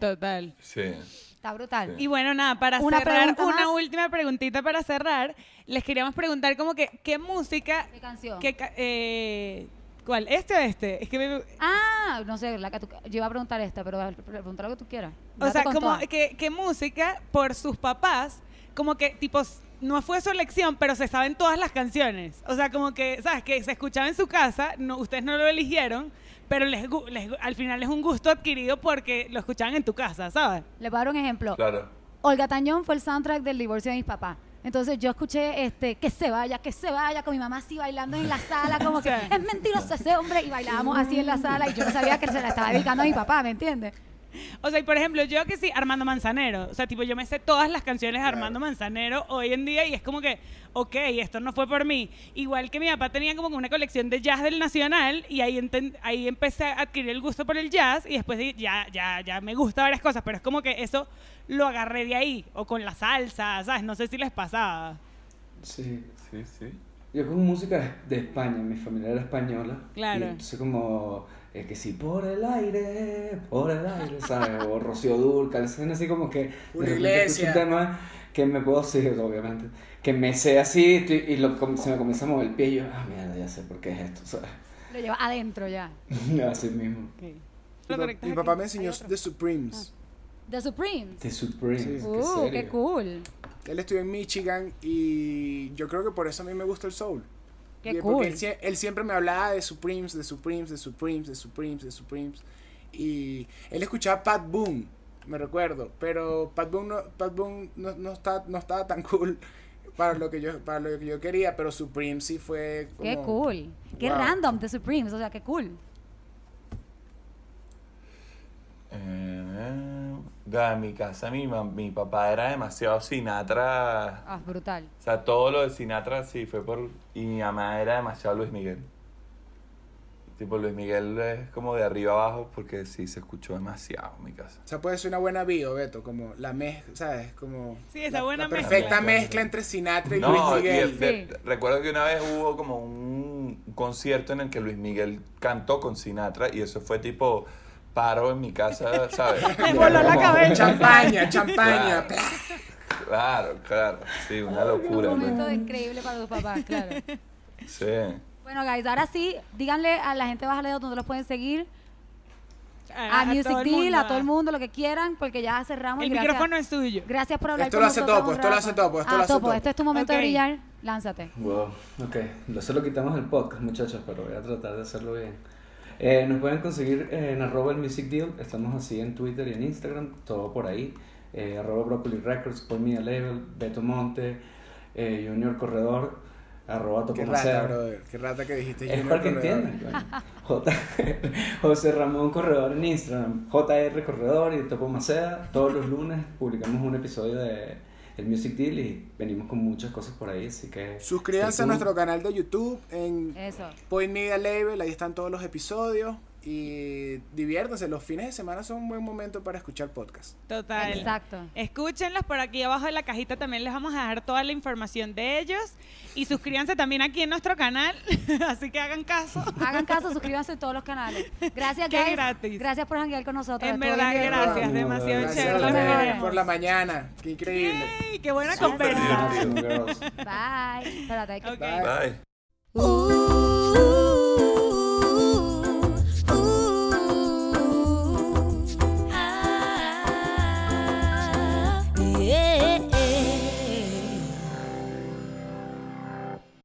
Total. Sí. Está brutal. Y bueno, nada, para Una cerrar, una más. última preguntita para cerrar, les queríamos preguntar como que, ¿qué música? ¿Qué canción? qué eh, ¿Cuál? ¿Este o este? Es que me- Ah, no sé, la que tú- yo iba a preguntar esta, pero preguntar lo que tú quieras. O sea, como que, que música por sus papás, como que tipos no fue su elección, pero se saben todas las canciones. O sea, como que, ¿sabes? Que se escuchaba en su casa, no, ustedes no lo eligieron, pero les, les al final es un gusto adquirido porque lo escuchaban en tu casa, ¿sabes? Le voy a dar un ejemplo. Claro. Olga Tañón fue el soundtrack del divorcio de mis papás. Entonces yo escuché este que se vaya, que se vaya, con mi mamá así bailando en la sala, como que es mentiroso ese hombre, y bailábamos así en la sala, y yo no sabía que se la estaba dedicando a mi papá, ¿me entiendes? O sea, y por ejemplo, yo que sí, Armando Manzanero. O sea, tipo, yo me sé todas las canciones de Armando Manzanero hoy en día y es como que, ok, esto no fue por mí. Igual que mi papá tenía como una colección de jazz del Nacional y ahí, enten- ahí empecé a adquirir el gusto por el jazz y después ya, ya, ya me gusta varias cosas, pero es como que eso lo agarré de ahí. O con la salsa, ¿sabes? No sé si les pasaba. Sí. Sí, sí. Yo con música de- de España, mi familia era española. Claro. Y entonces como, eh, que sí, por el aire, por el aire, ¿sabes? O Rocío Durcal, así como que... Una iglesia. escucho un tema que me puedo decir, obviamente, que me sé así y lo, como- se me comienza a mover el pie y yo, ah, mierda, ya sé por qué es esto, ¿sabes? Lo lleva adentro ya. Así mismo. Ok. Mi, pa- mi papá me enseñó. The Supremes. The Supremes. The Supremes, Sí. qué Uh, qué serio. cool. Él estudió en Michigan y yo creo que por eso a mí me gusta el soul. Qué cool. Él, sie- él siempre me hablaba de Supremes, de Supremes, de Supremes, de Supremes, de Supremes. Y él escuchaba Pat Boone, me recuerdo. Pero Pat Boone no, Pat Boone no, no, está, no estaba tan cool para lo que yo, para lo que yo quería. Pero Supremes sí fue como... Qué cool. Qué Wow. random The Supremes, o sea, qué cool. Eh, da, en mi casa mi, mam- mi papá era demasiado Sinatra. Ah, brutal. O sea, todo lo de Sinatra sí fue por... Y mi mamá era demasiado Luis Miguel. Tipo, Luis Miguel es como de arriba abajo porque sí se escuchó demasiado en mi casa. O sea, puede ser una buena bio, Beto, como la mezcla, ¿sabes? Como Sí, esa la, buena la mezcla. perfecta Mezcla. mezcla entre Sinatra y No, Luis y Miguel. el de- Sí. recuerdo que una vez hubo como un concierto en el que Luis Miguel cantó con Sinatra y eso fue tipo paro en mi casa, ¿sabes? Me voló la cabeza. Champaña, champaña. Claro. Claro, sí, una locura. Un pues. momento increíble para tus papás, claro. Sí. Bueno, guys, ahora sí, díganle a la gente de Baja Leo dónde los pueden seguir. A, a Music el Deal, mundo, a todo el mundo, lo que quieran, porque ya cerramos. y El gracias, micrófono es tuyo. Gracias por hablar Esto con lo hace nosotros Topo, esto lo hace Topo, esto ah, lo hace Topo, Topo. este es tu momento de brillar. Lánzate. Wow, ok. Eso lo quitamos del podcast, muchachos, pero voy a tratar de hacerlo bien. Eh, nos pueden conseguir en arroba el Music Deal, estamos así en Twitter y en Instagram, todo por ahí. Eh, arroba Broccoli Records, Paul Media Label, Beto Monte. eh, Junior Corredor, arroba Qué Topomacea. rata, brother. Qué rata que dijiste. Es Junior para que entiendan. J José Ramón Corredor en Instagram, JR Corredor y Topo Macea. Todos los lunes publicamos un episodio de el Music Deal y venimos con muchas cosas por ahí, así que Suscríbanse a nuestro canal de YouTube en Eso. Point Media Label, ahí están todos los episodios y diviértanse, los fines de semana son un buen momento para escuchar podcast. Total. Exacto. Escúchenlos por aquí abajo en la cajita también les vamos a dejar toda la información de ellos y suscríbanse también aquí en nuestro canal, así que hagan caso. Hagan caso, suscríbanse en todos los canales. Gracias, Qué guys. gracias. Gracias por janguear con nosotros. En verdad, gracias, demasiado Gracias chévere. A por la mañana, qué increíble. Yay, ¡Qué buena Súper conversa! Awesome, girls. Bye. Espérate, hay que- Ok. Bye. Bye. Uh,